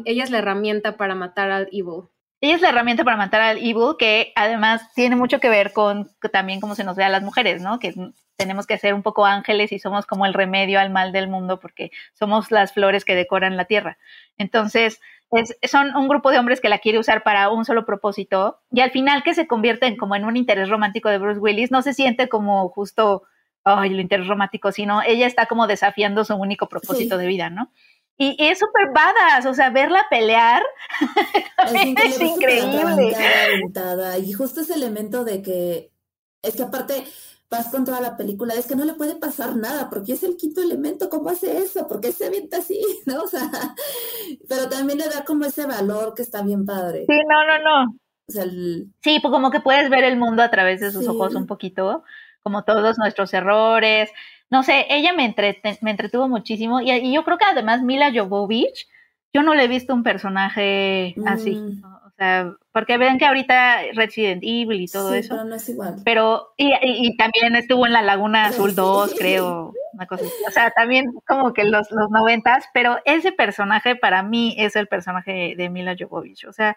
ella es la herramienta para matar al evil. Ella es la herramienta para matar al evil, que además tiene mucho que ver con también cómo se nos ve a las mujeres, ¿no? Que tenemos que ser un poco ángeles y somos como el remedio al mal del mundo porque somos las flores que decoran la tierra. Entonces, son un grupo de hombres que la quiere usar para un solo propósito y al final que se convierte en como en un interés romántico de Bruce Willis, no se siente como justo, ay, el interés romántico, sino ella está como desafiando su único propósito de vida, ¿no? Y, es súper badass, o sea, verla pelear es, increíble. Y justo ese elemento de que, es que aparte vas con toda la película, es que no le puede pasar nada, porque es el quinto elemento, ¿cómo hace eso? ¿Por qué se avienta así? ¿No? O sea, pero también le da como ese valor que está bien padre. Sí, no, no, no. Sí, pues como que puedes ver el mundo a través de sus ojos un poquito, como todos nuestros errores, no sé, ella me, me entretuvo muchísimo y, yo creo que además Mila Jovovich, yo no le he visto un personaje así. Mm. O sea, porque ven que ahorita Resident Evil y todo eso. Pero no es igual. Pero, y, también estuvo en la Laguna Azul 2, creo, una cosa así. O sea, también como que los, los noventas, pero ese personaje para mí es el personaje de Mila Jovovich. O sea,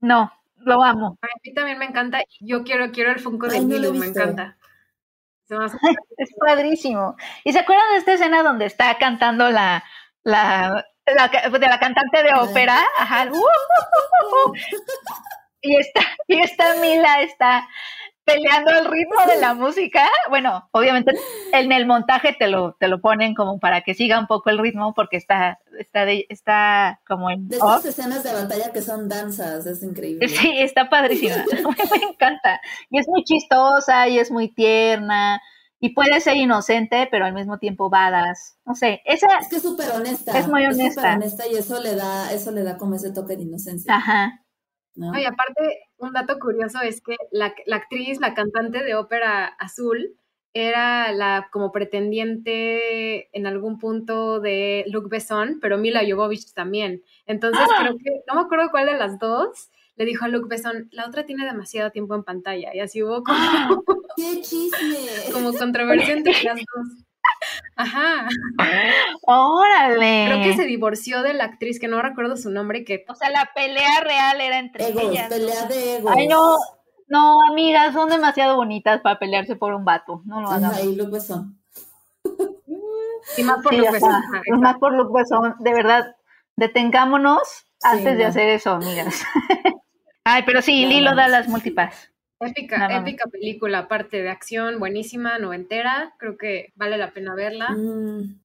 no, lo amo. A mí también me encanta. Yo quiero, quiero el Funko de Milo, me encanta. Es padrísimo. ¿Y se acuerdan de esta escena donde está cantando la, la, de la cantante de ópera? Ajá. y está, y esta Mila está peleando el ritmo de la música. Bueno, obviamente en el montaje te lo, te lo ponen como para que siga un poco el ritmo porque está, está, está como en... De estas escenas de batalla que son danzas, es increíble. Sí, está padrísima, me encanta. Y es muy chistosa y es muy tierna. Y puede ser inocente, pero al mismo tiempo badass. No sé, esa... Es que es súper honesta. Es muy honesta. Es súper honesta y eso le, da, eso le da como ese toque de inocencia. Ajá. ¿no? Y aparte, un dato curioso es que la, actriz, la cantante de ópera azul, era la como pretendiente en algún punto de Luc Besson, pero Mila Jovovich también. Entonces ¡Ah! creo que, no me acuerdo cuál de las dos, le dijo a Luc Besson, la otra tiene demasiado tiempo en pantalla. Y así hubo como, ¡Qué chisme! como controversia entre las dos. Ajá. Órale. Creo que se divorció de la actriz, que no recuerdo su nombre, que... O sea, la pelea real era entre ellas. pelea de egos. Ay, no, no, amigas, son demasiado bonitas para pelearse por un vato. No lo hagan. Ahí lo son. Y más por Luke Besson. Más por Luke Besson, de verdad, detengámonos antes de hacer eso, amigas. Ay, pero sí, Lilo da las multipas. Épica, épica película, aparte de acción, buenísima, noventera. Creo que vale la pena verla. Mm.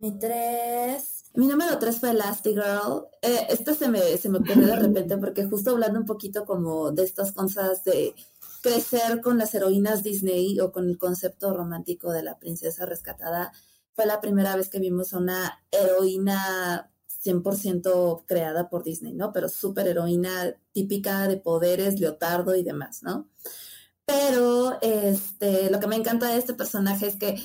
Mi tres. Mi número tres fue Elastigirl. Eh, esta se me, se me ocurrió de repente porque justo hablando un poquito como de estas cosas de crecer con las heroínas Disney o con el concepto romántico de la princesa rescatada, fue la primera vez que vimos una heroína 100% creada por Disney, ¿no? Pero súper heroína típica de poderes, leotardo y demás, ¿no? Pero este, lo que me encanta de este personaje es que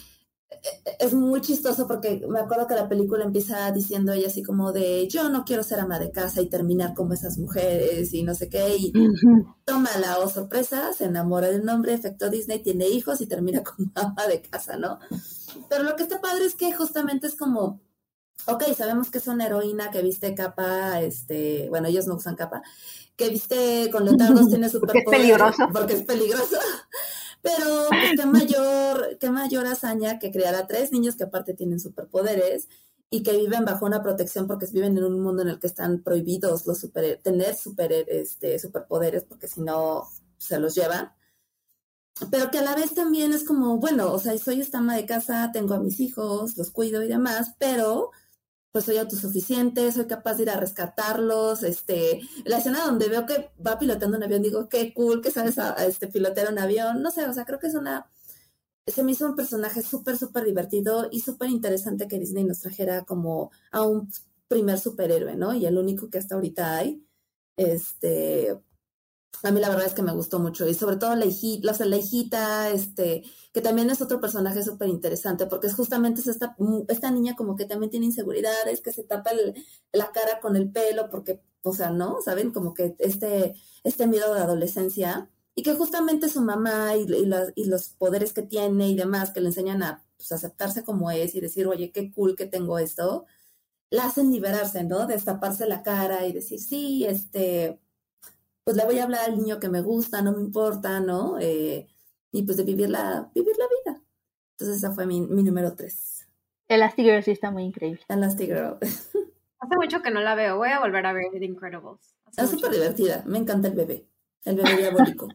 es muy chistoso porque me acuerdo que la película empieza diciendo ella así como de yo no quiero ser ama de casa y terminar como esas mujeres y no sé qué y toma la oh sorpresa, se enamora del nombre, efecto Disney, tiene hijos y termina como ama de casa, ¿no? Pero lo que está padre es que justamente es como ok, sabemos que es una heroína que viste capa, este, bueno, ellos no usan capa, que viste con leotardos tiene superpoderes. Porque es peligroso. Porque es peligroso. Pero pues, qué mayor, qué mayor hazaña que crear a tres niños que aparte tienen superpoderes y que viven bajo una protección porque viven en un mundo en el que están prohibidos los super, tener super, este, superpoderes porque si no se los llevan. Pero que a la vez también es como, bueno, o sea, soy esta ama de casa, tengo a mis hijos, los cuido y demás, pero pues soy autosuficiente, soy capaz de ir a rescatarlos, este, la escena donde veo que va pilotando un avión, digo, qué cool que sabes a, este, pilotear un avión, no sé, o sea, creo que es una, se me hizo un personaje súper, súper divertido y súper interesante que Disney nos trajera como a un primer superhéroe, ¿no? Y el único que hasta ahorita hay, este, a mí la verdad es que me gustó mucho y sobre todo la hijita, la hijita, este, que también es otro personaje súper interesante porque es justamente esta, esta niña como que también tiene inseguridades, que se tapa la cara con el pelo porque, o sea, ¿no? ¿Saben? Como que este, este miedo de adolescencia y que justamente su mamá y, y, los poderes que tiene y demás que le enseñan a pues, aceptarse como es y decir, oye, qué cool que tengo esto, la hacen liberarse, ¿no? Destaparse la cara y decir, sí, este pues le voy a hablar al niño que me gusta, no me importa, ¿no? Eh, y pues de vivir la, vivir la vida. Entonces esa fue mi, mi número tres. Elastigirl sí está muy increíble. Elastigirl. Hace mucho que no la veo, voy a volver a ver The Incredibles. es súper divertida, me encanta el bebé, el bebé diabólico.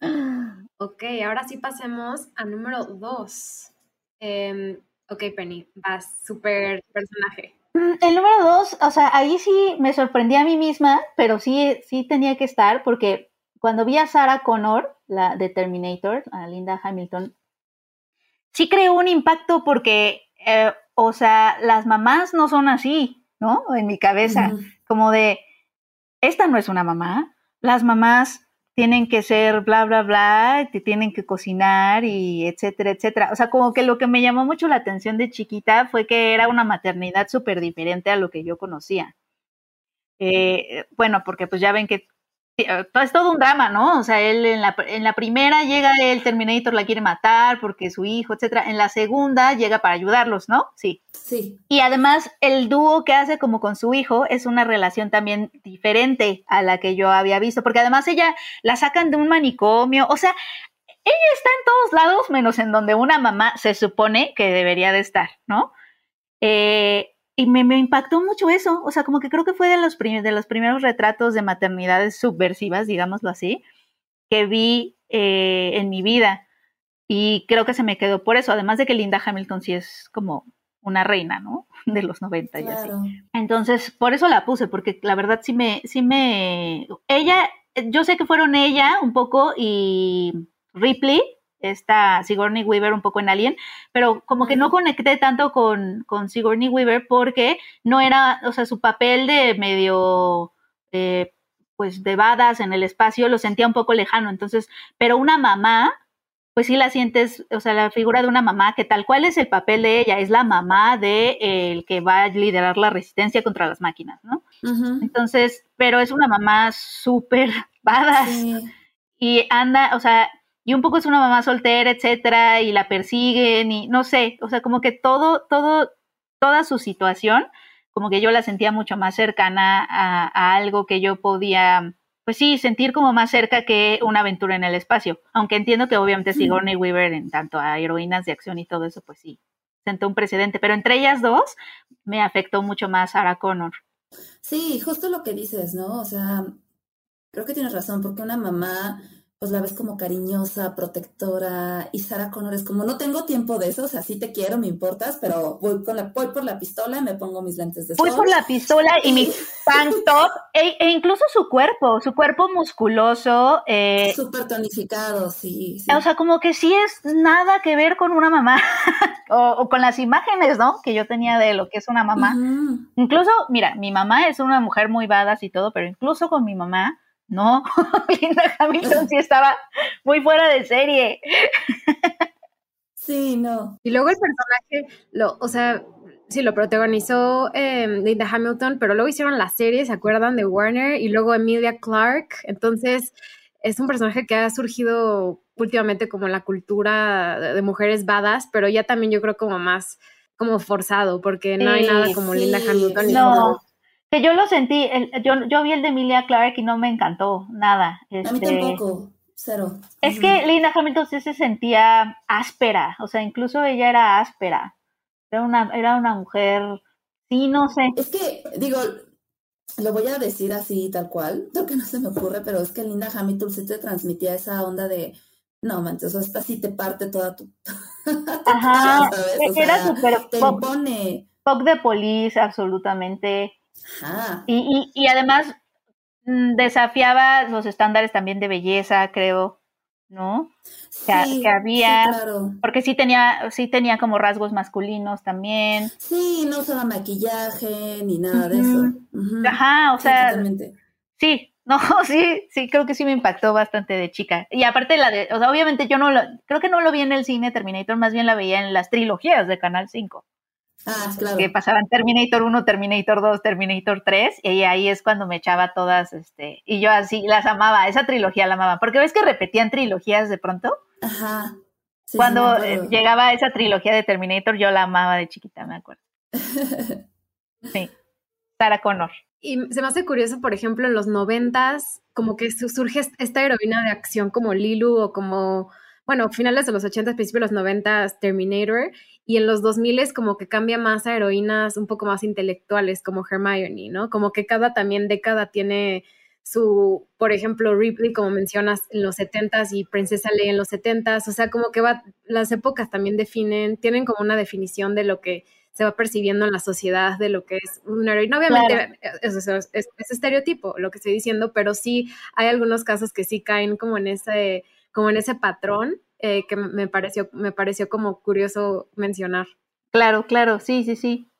ok, ahora sí pasemos a número dos. Em, ok, Penny, vas, súper personaje. Mm, el número dos, o sea, ahí sí me sorprendí a mí misma, pero sí, sí tenía que estar, porque cuando vi a Sarah Connor, la de Terminator, a Linda Hamilton, sí creó un impacto porque, eh, o sea, las mamás no son así, ¿no? En mi cabeza, como de, esta no es una mamá, las mamás tienen que ser bla, bla, bla, te tienen que cocinar y etcétera, etcétera. O sea, como que lo que me llamó mucho la atención de chiquita fue que era una maternidad súper diferente a lo que yo conocía. Eh, bueno, porque pues ya ven que es todo un drama, ¿no? O sea, él en la, en la primera llega el Terminator, la quiere matar porque su hijo, etcétera. En la segunda llega para ayudarlos, ¿no? Sí. Sí. Y además, el dúo que hace como con su hijo es una relación también diferente a la que yo había visto, porque además ella la sacan de un manicomio, o sea, ella está en todos lados menos en donde una mamá se supone que debería de estar, ¿no? Eh, y me, impactó mucho eso, o sea, como que creo que fue de los, de los primeros retratos de maternidades subversivas, digámoslo así, que vi eh, en mi vida. Y creo que se me quedó por eso, además de que Linda Hamilton sí es como una reina, ¿no? De los 90 y así. Entonces, por eso la puse, porque la verdad sí me, sí me, ella, yo sé que fueron ella un poco y Ripley, esta Sigourney Weaver un poco en Alien, pero como que no conecté tanto con, con Sigourney Weaver porque no era, o sea, su papel de medio, eh, pues de badas en el espacio lo sentía un poco lejano, entonces, pero una mamá, pues sí la sientes, o sea, la figura de una mamá, que tal cual es el papel de ella, es la mamá de el que va a liderar la resistencia contra las máquinas, ¿no? Entonces, pero es una mamá súper badass y anda, o sea, y un poco es una mamá soltera, etcétera, y la persiguen y no sé, o sea, como que todo, todo, toda su situación, como que yo la sentía mucho más cercana a, algo que yo podía, pues sí, sentir como más cerca que una aventura en el espacio, aunque entiendo que obviamente Sigourney Weaver en tanto a heroínas de acción y todo eso, pues sí, sentó un precedente, pero entre ellas dos me afectó mucho más Sarah Connor. Sí, justo lo que dices, ¿no? O sea, creo que tienes razón, porque una mamá pues la ves como cariñosa, protectora, y Sara Connor es como, no tengo tiempo de eso, o sea, sí te quiero, me importas, pero voy, con la, voy por la pistola, me pongo mis lentes de sol. Voy por la pistola y mi tank top, e, e, incluso su cuerpo, su cuerpo musculoso. Eh, Súper tonificado, sí, O sea, como que sí es nada que ver con una mamá, o, con las imágenes, ¿no? Que yo tenía de lo que es una mamá. Incluso, mira, mi mamá es una mujer muy badass y todo, pero incluso con mi mamá, no, Linda Hamilton sí estaba muy fuera de serie. Sí, no. Y luego el personaje, lo, o sea, sí, lo protagonizó em, Linda Hamilton, pero luego hicieron la serie, ¿se acuerdan? De Warner y luego Emilia Clarke. Entonces, es un personaje que ha surgido últimamente como en la cultura de mujeres badas, pero ya también yo creo como más como forzado, porque no hay nada como Linda Hamilton. No, que yo lo sentí, yo, yo vi el de Emilia Clarke y no me encantó nada. a mí este, tampoco, cero. Es que Linda Hamilton sí se sentía áspera, o sea, incluso ella era áspera. Era una, era una mujer, sí, no sé. Es que, digo, lo voy a decir así, tal cual, que no se me ocurre, pero es que Linda Hamilton sí te transmitía esa onda de, no manches, o sea, esta sí te parte toda tu... Ajá, era súper... Te impone. Pop de police, absolutamente. Y, y, además mm, desafiaba los estándares también de belleza, creo, ¿no? que, había, porque sí tenía, sí tenía como rasgos masculinos también. Sí, no usaba maquillaje ni nada de eso. Ajá, o sea, sí, no, sí, sí, creo que sí me impactó bastante de chica. Y aparte la de, o sea, obviamente yo no lo, creo que no lo vi en el cine Terminator, más bien la veía en las trilogías de Canal 5. Ah, claro. Que pasaban Terminator 1, Terminator 2, Terminator 3, y ahí es cuando me echaba todas, este, y yo así las amaba, esa trilogía la amaba, porque ves que repetían trilogías de pronto. Ajá. cuando eh, llegaba esa trilogía de Terminator, yo la amaba de chiquita, me acuerdo. sí. Sarah Connor. Y se me hace curioso, por ejemplo, en los noventas, como que surge esta heroína de acción como Lilu o como, bueno, finales de los 80, principios de los 90, Terminator, y en los 2000 es como que cambia más a heroínas un poco más intelectuales como Hermione, ¿no? Como que cada también década tiene su, por ejemplo, Ripley, como mencionas, en los 70s y Princesa Leia en los 70s, o sea, como que va, las épocas también definen, tienen como una definición de lo que se va percibiendo en la sociedad de lo que es una heroína. Obviamente es, es, es, estereotipo lo que estoy diciendo, pero sí hay algunos casos que sí caen como en ese, como en ese patrón eh, que me pareció, me pareció como curioso mencionar. Claro, claro, sí, sí, sí.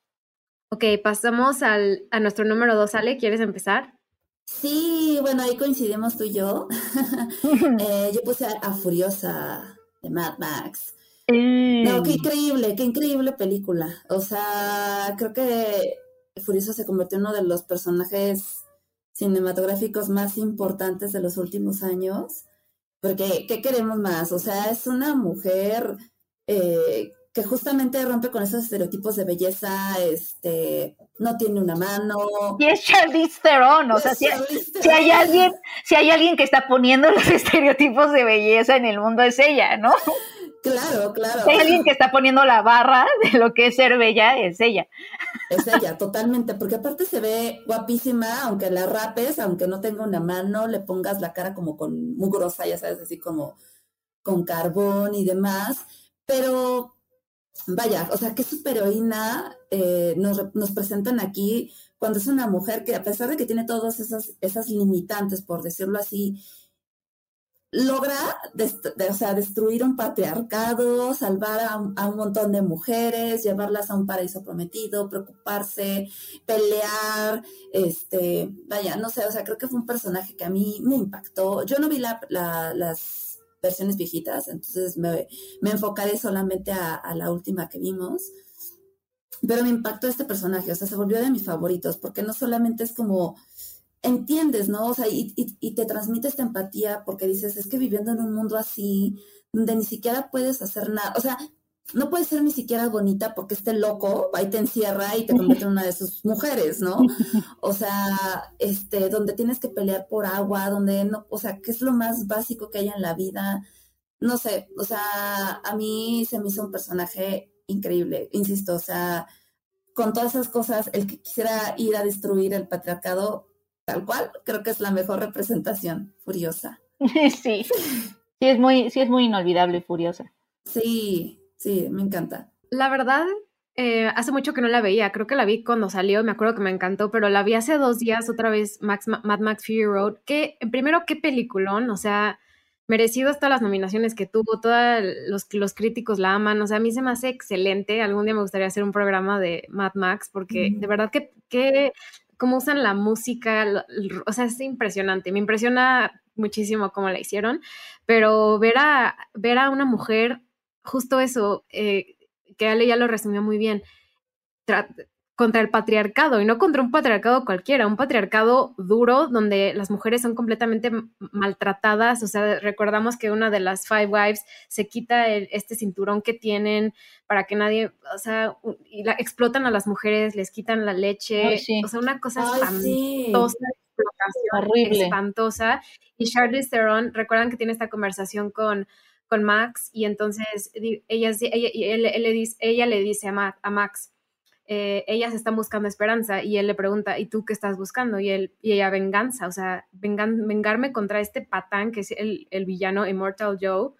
Ok, pasamos al, a nuestro número dos, Ale, ¿quieres empezar? Sí, bueno, ahí coincidimos tú y yo. Eh, yo puse a, Furiosa de Mad Max. No, qué increíble, qué increíble película. O sea, creo que Furiosa se convirtió en uno de los personajes cinematográficos más importantes de los últimos años. Porque, ¿qué queremos más? O sea, es una mujer eh, que justamente rompe con esos estereotipos de belleza, este, no tiene una mano. Y es Charlize Theron, o sea, si, hay alguien, si hay alguien que está poniendo los estereotipos de belleza en el mundo es ella, ¿no? Claro, claro. Si hay alguien que está poniendo la barra de lo que es ser bella, es ella. Es ella, totalmente, porque aparte se ve guapísima, aunque la rapes, aunque no tenga una mano, le pongas la cara como con mugrosa, ya sabes, así como con carbón y demás, pero vaya, o sea, qué superheroína eh, nos, nos presentan aquí cuando es una mujer que a pesar de que tiene todas esas, esas limitantes, por decirlo así, logra o sea, destruir un patriarcado, salvar a un, montón de mujeres, llevarlas a un paraíso prometido, preocuparse, pelear, este, vaya, no sé, o sea, creo que fue un personaje que a mí me impactó. Yo no vi la, las versiones viejitas, entonces me, me enfocaré solamente a, a la última que vimos. Pero me impactó este personaje, o sea, se volvió de mis favoritos, porque no solamente es como entiendes, ¿no? O sea, y, y, te transmite esta empatía porque dices, es que viviendo en un mundo así, donde ni siquiera puedes hacer nada, o sea, no puedes ser ni siquiera bonita porque este loco va y te encierra y te convierte en una de sus mujeres, ¿no? O sea, este, donde tienes que pelear por agua, donde no, o sea, ¿qué es lo más básico que hay en la vida? No sé, o sea, a mí se me hizo un personaje increíble, insisto, o sea, con todas esas cosas, el que quisiera ir a destruir el patriarcado, tal cual, creo que es la mejor representación, Furiosa. Sí, sí es muy, sí es muy inolvidable, Furiosa. Sí, sí, me encanta. La verdad, eh, hace mucho que no la veía, creo que la vi cuando salió, me acuerdo que me encantó, pero la vi hace dos días otra vez, Max, Mad Max Fury Road, que primero qué peliculón, o sea, merecido todas las nominaciones que tuvo, todos los, los críticos la aman, o sea, a mí se me hace excelente, algún día me gustaría hacer un programa de Mad Max, porque de verdad que, que cómo usan la música, o sea, es impresionante, me impresiona muchísimo cómo la hicieron, pero ver a, ver a una mujer, justo eso, eh, que Ale ya lo resumió muy bien, contra el patriarcado y no contra un patriarcado cualquiera, un patriarcado duro donde las mujeres son completamente maltratadas, o sea, recordamos que una de las Five Wives se quita este cinturón que tienen para que nadie, o sea, y la, explotan a las mujeres, les quitan la leche, o sea, una cosa espantosa, horrible, espantosa. Y Charlize Theron, recuerdan que tiene esta conversación con con Max y entonces ella, ella, le, dice, ella le dice a, a Max, eh, ellas están buscando esperanza y él le pregunta, ¿y tú qué estás buscando? Y, él, y ella, venganza, o sea, vengan, vengarme contra este patán que es el, el villano Immortal Joe,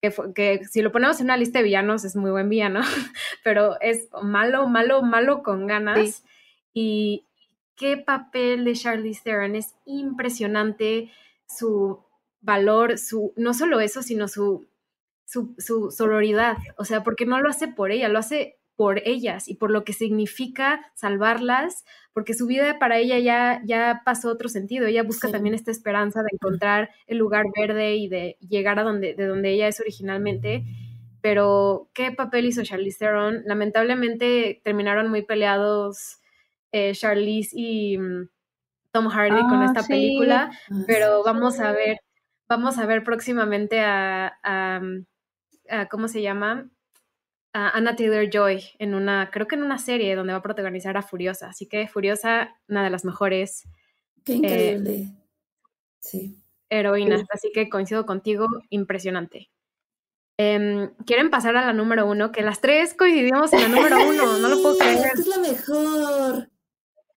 que, que, si lo ponemos en una lista de villanos es muy buen villano, pero es malo, malo, malo con ganas. Y qué papel de Charlize Theron, es impresionante su valor, su, no solo eso, sino su, su, su sororidad, o sea, porque no lo hace por ella, lo hace por ellas y por lo que significa salvarlas, porque su vida para ella ya, ya pasó otro sentido. Ella busca también esta esperanza de encontrar el lugar verde y de llegar a donde, de donde ella es originalmente. Pero, ¿qué papel hizo Charlize Theron? Lamentablemente terminaron muy peleados eh, Charlize y mm, Tom Hardy con ah, esta película, ah, pero vamos a ver, vamos a ver próximamente a, a ¿cómo se llama? A Anna Taylor Joy en una, creo que en una serie donde va a protagonizar a Furiosa. Así que Furiosa, una de las mejores. Qué increíble. sí. Heroínas. Así que coincido contigo, impresionante. Em, ¿Quieren pasar a la número uno? Que las tres coincidimos en la número uno. No lo puedo creer. Es la mejor.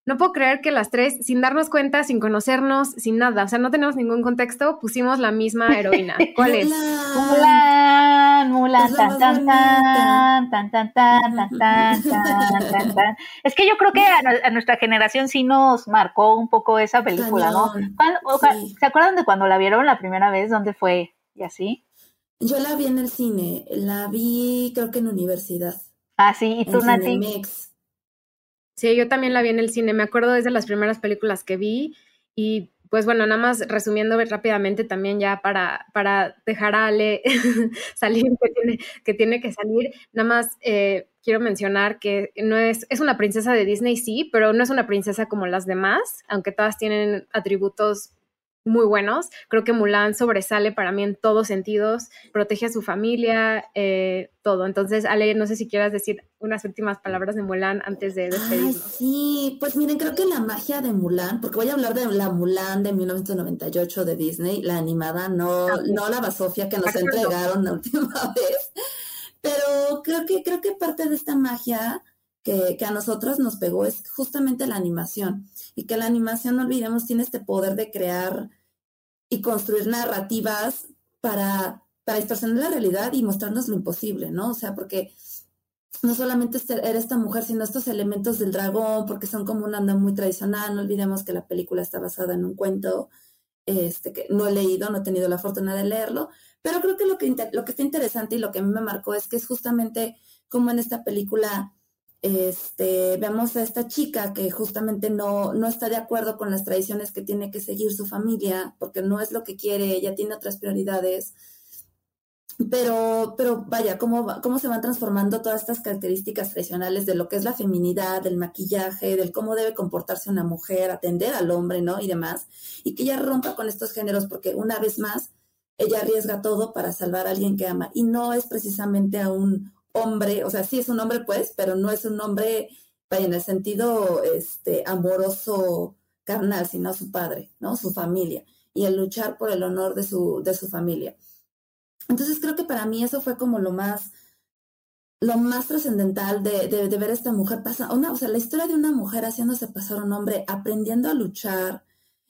No puedo creer que las tres, sin darnos cuenta, sin conocernos, sin nada, o sea, no tenemos ningún contexto, pusimos la misma heroína. ¿Cuál es? Mulan, Mulan, tan, tan, tan, tan, tan, tan, tan, tan, tan, Es que yo creo que a, nuestra generación sí nos marcó un poco esa película, ¿no? ¿Se acuerdan de cuando la vieron la primera vez? ¿Dónde fue? ¿Y así? Yo la vi en el cine, la vi creo que en universidad. Ah, sí, ¿y tú, Nati? Sí, yo también la vi en el cine. Me acuerdo desde las primeras películas que vi y pues bueno, nada más resumiendo rápidamente también ya para, para dejar a Ale salir que tiene, que tiene que salir, nada más eh, quiero mencionar que no es, es una princesa de Disney, sí, pero no es una princesa como las demás, aunque todas tienen atributos muy buenos. Creo que Mulan sobresale para mí en todos sentidos, protege a su familia, eh, todo. Entonces, Ale, no sé si quieras decir unas últimas palabras de Mulan antes de despedirnos. sí, pues miren, creo que la magia de Mulan, porque voy a hablar de la Mulan de 1998 de Disney, la animada, no, no la basofia que nos entregaron la última vez. Pero creo que, creo que parte de esta magia que, que, a nosotros nos pegó es justamente la animación. Y que la animación, no olvidemos, tiene este poder de crear y construir narrativas para, para distorsionar la realidad y mostrarnos lo imposible, ¿no? O sea, porque no solamente era esta mujer, sino estos elementos del dragón, porque son como una onda muy tradicional. No olvidemos que la película está basada en un cuento este, que no he leído, no he tenido la fortuna de leerlo, pero creo que lo que, lo que está interesante y lo que a mí me marcó es que es justamente como en esta película este, vemos a esta chica que justamente no, no está de acuerdo con las tradiciones que tiene que seguir su familia, porque no es lo que quiere, ella tiene otras prioridades. Pero, pero vaya, cómo, cómo se van transformando todas estas características tradicionales de lo que es la feminidad, del maquillaje, del cómo debe comportarse una mujer, atender al hombre, ¿no? Y demás. Y que ella rompa con estos géneros, porque una vez más, ella arriesga todo para salvar a alguien que ama. Y no es precisamente a un hombre, o sea, sí es un hombre, pues, pero no es un hombre, en el sentido este, amoroso carnal, sino su padre, ¿no? Su familia. Y el luchar por el honor de su, de su familia. Entonces creo que para mí eso fue como lo más, lo más trascendental de, de, ver a esta mujer pasa, una, o sea, la historia de una mujer haciéndose pasar un hombre, aprendiendo a luchar,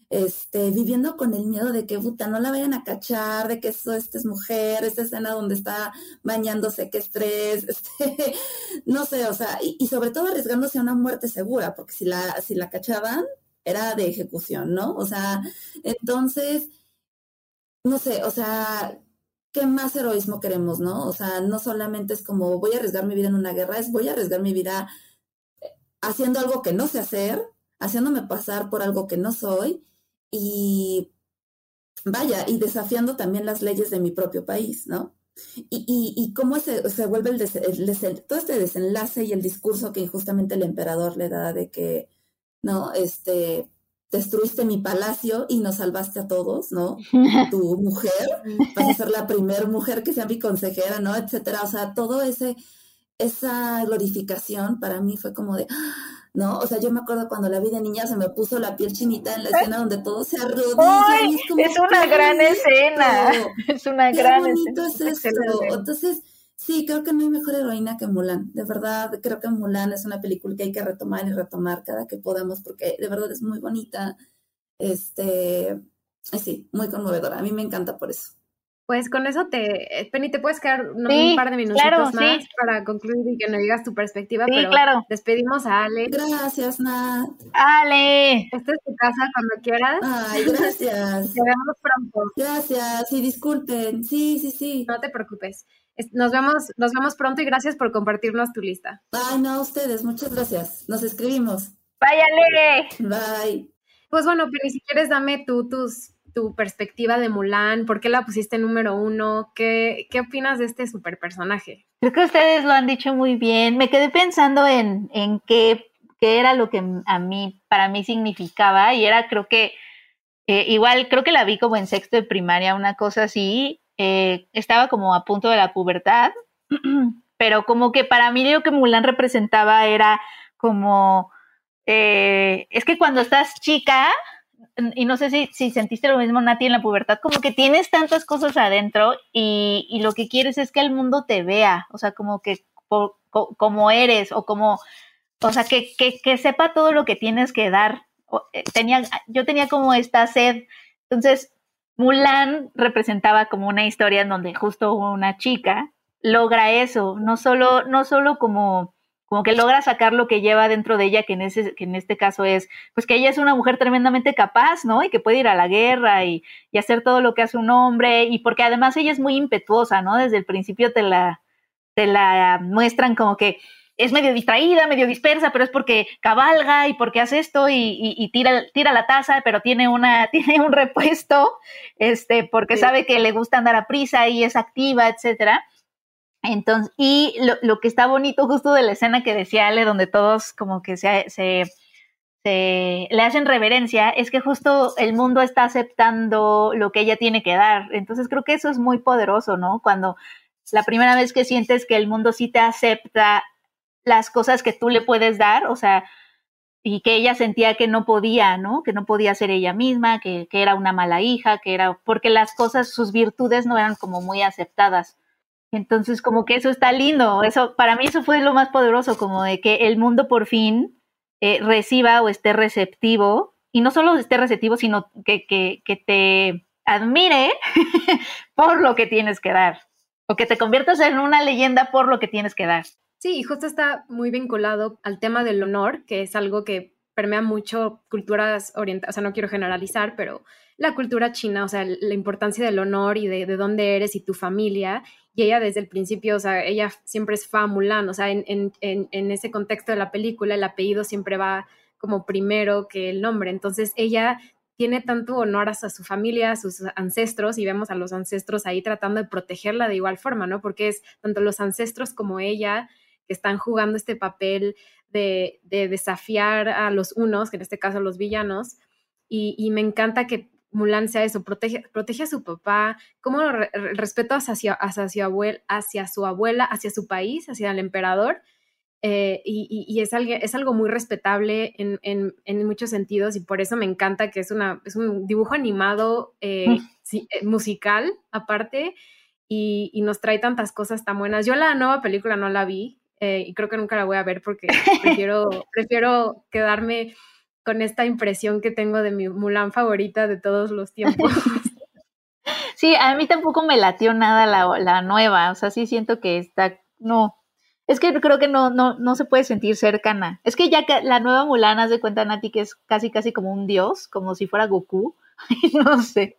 este, viviendo con el miedo de que, puta, no la vayan a cachar, de que eso, esta es mujer, esta escena donde está bañándose, qué estrés, este, no sé, o sea, y, y, sobre todo arriesgándose a una muerte segura, porque si la, si la cachaban, era de ejecución, ¿no? O sea, entonces, no sé, o sea, ¿qué más heroísmo queremos, no? O sea, no solamente es como voy a arriesgar mi vida en una guerra, es voy a arriesgar mi vida eh, haciendo algo que no sé hacer, haciéndome pasar por algo que no soy y vaya, y desafiando también las leyes de mi propio país, ¿no? Y, y, y cómo se, se vuelve el, todo este desenlace y el discurso que injustamente el emperador le da de que, ¿no? Este, destruiste mi palacio y nos salvaste a todos, ¿no? Tu mujer, vas a ser la primera mujer que sea mi consejera, ¿no? Etcétera. O sea, todo ese, esa glorificación para mí fue como de, ¿no? O sea, yo me acuerdo cuando la vi de niña se me puso la piel chinita en la escena donde todo se arrodilla. es, es, una gran escena. Es una gran bonito escena. Es Entonces, Sí, creo que no hay mejor heroína que Mulan. De verdad, creo que Mulan es una película que hay que retomar y retomar cada que podamos porque de verdad es muy bonita. Este, sí, muy conmovedora. A mí me encanta por eso. Pues con eso te, eh, Penny, te puedes quedar un par de minutitos más para concluir y que nos digas tu perspectiva, pero claro. despedimos a Ale. Gracias, Nat. Ale. Esta es tu casa cuando quieras. Ay, gracias. Te vemos pronto. Gracias, y disculpen. Sí, sí, sí. No te preocupes. Nos vemos, nos vemos pronto y gracias por compartirnos tu lista. Ay, no, a ustedes, muchas gracias. Nos escribimos. Váyale. Bye. Pues bueno, Penny, si quieres dame tú tus tu perspectiva de Mulan, por qué la pusiste número uno, qué, qué opinas de este super personaje. Creo que ustedes lo han dicho muy bien. Me quedé pensando en, en qué, qué era lo que a mí, para mí significaba, y era creo que, eh, igual creo que la vi como en sexto de primaria, una cosa así, eh, estaba como a punto de la pubertad, pero como que para mí lo que Mulan representaba era como, eh, es que cuando estás chica, y no sé si, si, sentiste lo mismo, Nati, en la pubertad, como que tienes tantas cosas adentro y, y lo que quieres es que el mundo te vea, o sea, como que como eres o como, o sea, que, que, que, sepa todo lo que tienes que dar. Eh, tenía, yo tenía como esta sed, entonces Mulan representaba como una historia en donde justo una chica logra eso, no solo, no solo como como que logra sacar lo que lleva dentro de ella, que en, ese, que en este caso es, pues que ella es una mujer tremendamente capaz, ¿no? Y que puede ir a la guerra y, y, hacer todo lo que hace un hombre, y porque además ella es muy impetuosa, ¿no? Desde el principio te la, te la muestran como que es medio distraída, medio dispersa, pero es porque cabalga y porque hace esto y, y, tira, tira la taza, pero tiene, una, tiene un repuesto, este, porque sabe que le gusta andar a prisa y es activa, etcétera. Entonces, y lo, lo, que está bonito justo de la escena que decía Ale, donde todos como que se, se, se, le hacen reverencia, es que justo el mundo está aceptando lo que ella tiene que dar. Entonces creo que eso es muy poderoso, ¿no? Cuando la primera vez que sientes que el mundo sí te acepta las cosas que tú le puedes dar, o sea, y que ella sentía que no podía, ¿no? Que no podía ser ella misma, que, que era una mala hija, que era, porque las cosas, sus virtudes no eran como muy aceptadas. Entonces, como que eso está lindo. Eso, para mí eso fue lo más poderoso, como de que el mundo por fin eh, reciba o esté receptivo, y no solo esté receptivo, sino que, que, que te admire por lo que tienes que dar, o que te conviertas en una leyenda por lo que tienes que dar. Sí, y justo está muy vinculado al tema del honor, que es algo que permea mucho culturas orientales, o sea, no quiero generalizar, pero la cultura china, o sea, la importancia del honor y de, de dónde eres y tu familia. Y ella desde el principio, o sea, ella siempre es Fa Mulan, o sea, en, en, en, ese contexto de la película el apellido siempre va como primero que el nombre. Entonces ella tiene tanto honor a su familia, a sus ancestros, y vemos a los ancestros ahí tratando de protegerla de igual forma, ¿no? Porque es tanto los ancestros como ella que están jugando este papel de, de desafiar a los unos, que en este caso los villanos, y, y me encanta que Mulan sea eso, protege, protege a su papá, como el respeto hacia, hacia, su abuela, hacia su abuela, hacia su país, hacia el emperador. Eh, y, y, es, algo, es algo muy respetable en, en, en, muchos sentidos y por eso me encanta que es, una, es un dibujo animado eh, mm. sí, eh, musical aparte y, nos trae tantas cosas tan buenas. Yo la nueva película no la vi eh, y creo que nunca la voy a ver porque prefiero, prefiero quedarme con esta impresión que tengo de mi Mulan favorita de todos los tiempos. Sí, a mí tampoco me latió nada la, la nueva, o sea, sí siento que está, no, es que creo que no, no, no se puede sentir cercana. Es que ya que la nueva Mulan, haz de cuenta, Nati, que es casi, casi como un dios, como si fuera Goku. no sé.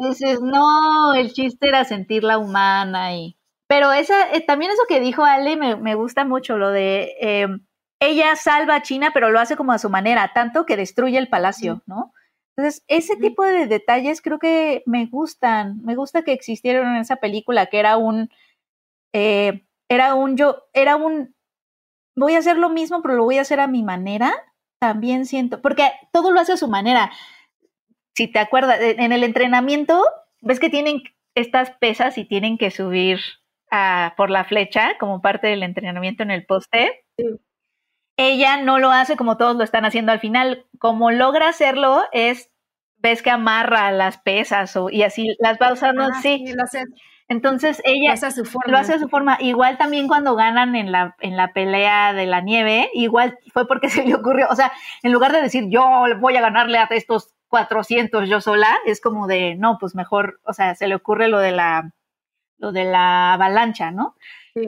Dices, no, el chiste era sentirla humana y... Pero esa, eh, también eso que dijo Ale me, me gusta mucho, lo de eh, ella salva a China, pero lo hace como a su manera, tanto que destruye el palacio, ¿no? Entonces, ese tipo de detalles creo que me gustan. Me gusta que existieron en esa película, que era un, eh, era un yo, era un, voy a hacer lo mismo, pero lo voy a hacer a mi manera. También siento, porque todo lo hace a su manera. Si te acuerdas, en el entrenamiento, ves que tienen estas pesas y tienen que subir a, por la flecha como parte del entrenamiento en el poste. Sí ella no lo hace como todos lo están haciendo al final. Como logra hacerlo es, ves que amarra las pesas o, y así las va usando así. Ah, sí, Entonces ella lo hace, a su forma. lo hace a su forma. Igual también cuando ganan en la, en la pelea de la nieve, igual fue porque se le ocurrió, o sea, en lugar de decir yo voy a ganarle a estos 400 yo sola, es como de, no, pues mejor, o sea, se le ocurre lo de la, lo de la avalancha, ¿no?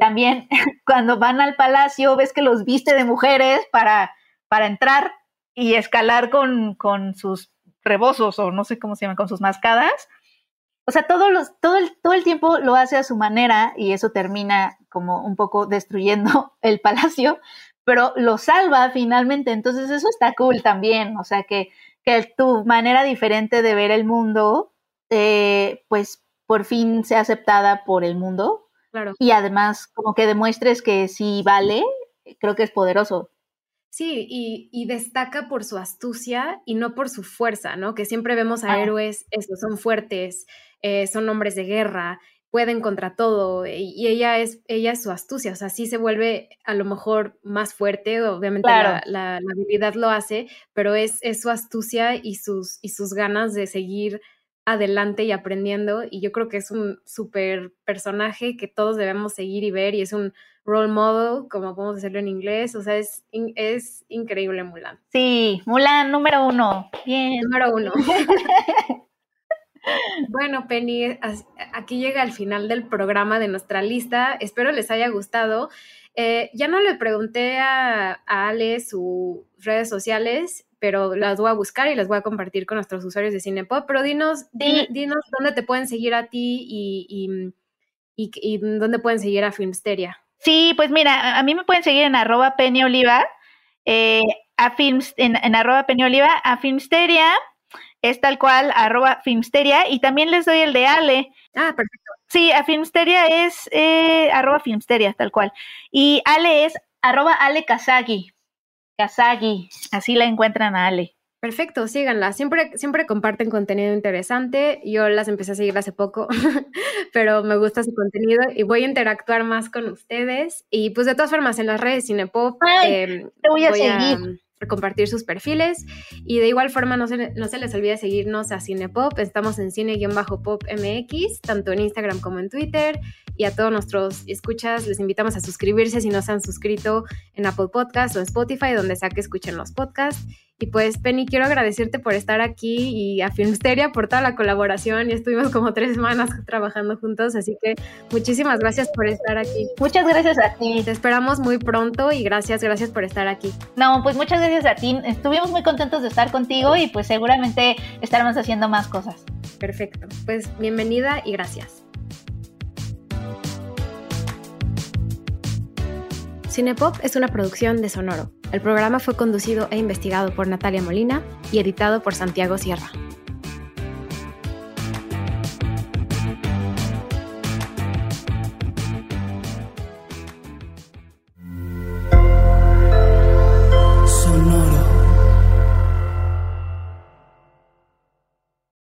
También cuando van al palacio ves que los viste de mujeres para, para entrar y escalar con, con sus rebozos o no sé cómo se llaman, con sus mascadas. O sea, todo, los, todo, el, todo el tiempo lo hace a su manera y eso termina como un poco destruyendo el palacio, pero lo salva finalmente. Entonces eso está cool también. O sea, que, que tu manera diferente de ver el mundo, eh, pues por fin sea aceptada por el mundo y además, como que demuestres que sí vale, creo que es poderoso. Sí, y, destaca por su astucia y no por su fuerza, ¿no? Que siempre vemos a ah. héroes, eso, son fuertes, eh, son hombres de guerra, pueden contra todo, y, ella es, ella es su astucia, o sea, sí se vuelve a lo mejor más fuerte, obviamente la, habilidad lo hace, pero es, es su astucia y sus, y sus ganas de seguir adelante y aprendiendo y yo creo que es un súper personaje que todos debemos seguir y ver y es un role model, como podemos decirlo en inglés, o sea, es, es increíble Mulan. Sí, Mulan número uno, bien. Número uno. bueno, Penny, aquí llega el final del programa de nuestra lista, espero les haya gustado. Eh, ya no le pregunté a, a Ale sus redes sociales, pero las voy a buscar y las voy a compartir con nuestros usuarios de Cinepop. Pero dinos, dinos dónde te pueden seguir a ti y, y, dónde pueden seguir a Filmsteria. Sí, pues mira, a mí me pueden seguir en arroba Oliva, eh, a films, en, en arroba Oliva, a Filmsteria es tal cual, arroba Filmsteria, y también les doy el de Ale. Ah, perfecto. Sí, a Filmsteria es eh, arroba Filmsteria, tal cual. Y Ale es arroba Ale Kazagi. Kazagi, así la encuentran a Ale. Perfecto, síganla. Siempre, siempre comparten contenido interesante. Yo las empecé a seguir hace poco, pero me gusta su contenido y voy a interactuar más con ustedes. Y pues de todas formas, en las redes Cinepop em, te voy a seguir compartir sus perfiles. Y de igual forma, no se, no se les olvide seguirnos a Cinepop. Estamos en cine-pop MX, tanto en Instagram como en Twitter. Y a todos nuestros escuchas, les invitamos a suscribirse si no se han suscrito en Apple Podcast o en Spotify, donde sea que escuchen los podcasts. Y pues, Penny, quiero agradecerte por estar aquí y a Filmsteria por toda la colaboración. Ya estuvimos como tres semanas trabajando juntos, así que muchísimas gracias por estar aquí. Muchas gracias a ti. Te esperamos muy pronto y gracias, gracias por estar aquí. No, pues muchas gracias a ti. Estuvimos muy contentos de estar contigo y pues seguramente estaremos haciendo más cosas. Perfecto. Pues bienvenida y gracias. Cinepop es una producción de Sonoro. El programa fue conducido e investigado por Natalia Molina y editado por Santiago Sierra.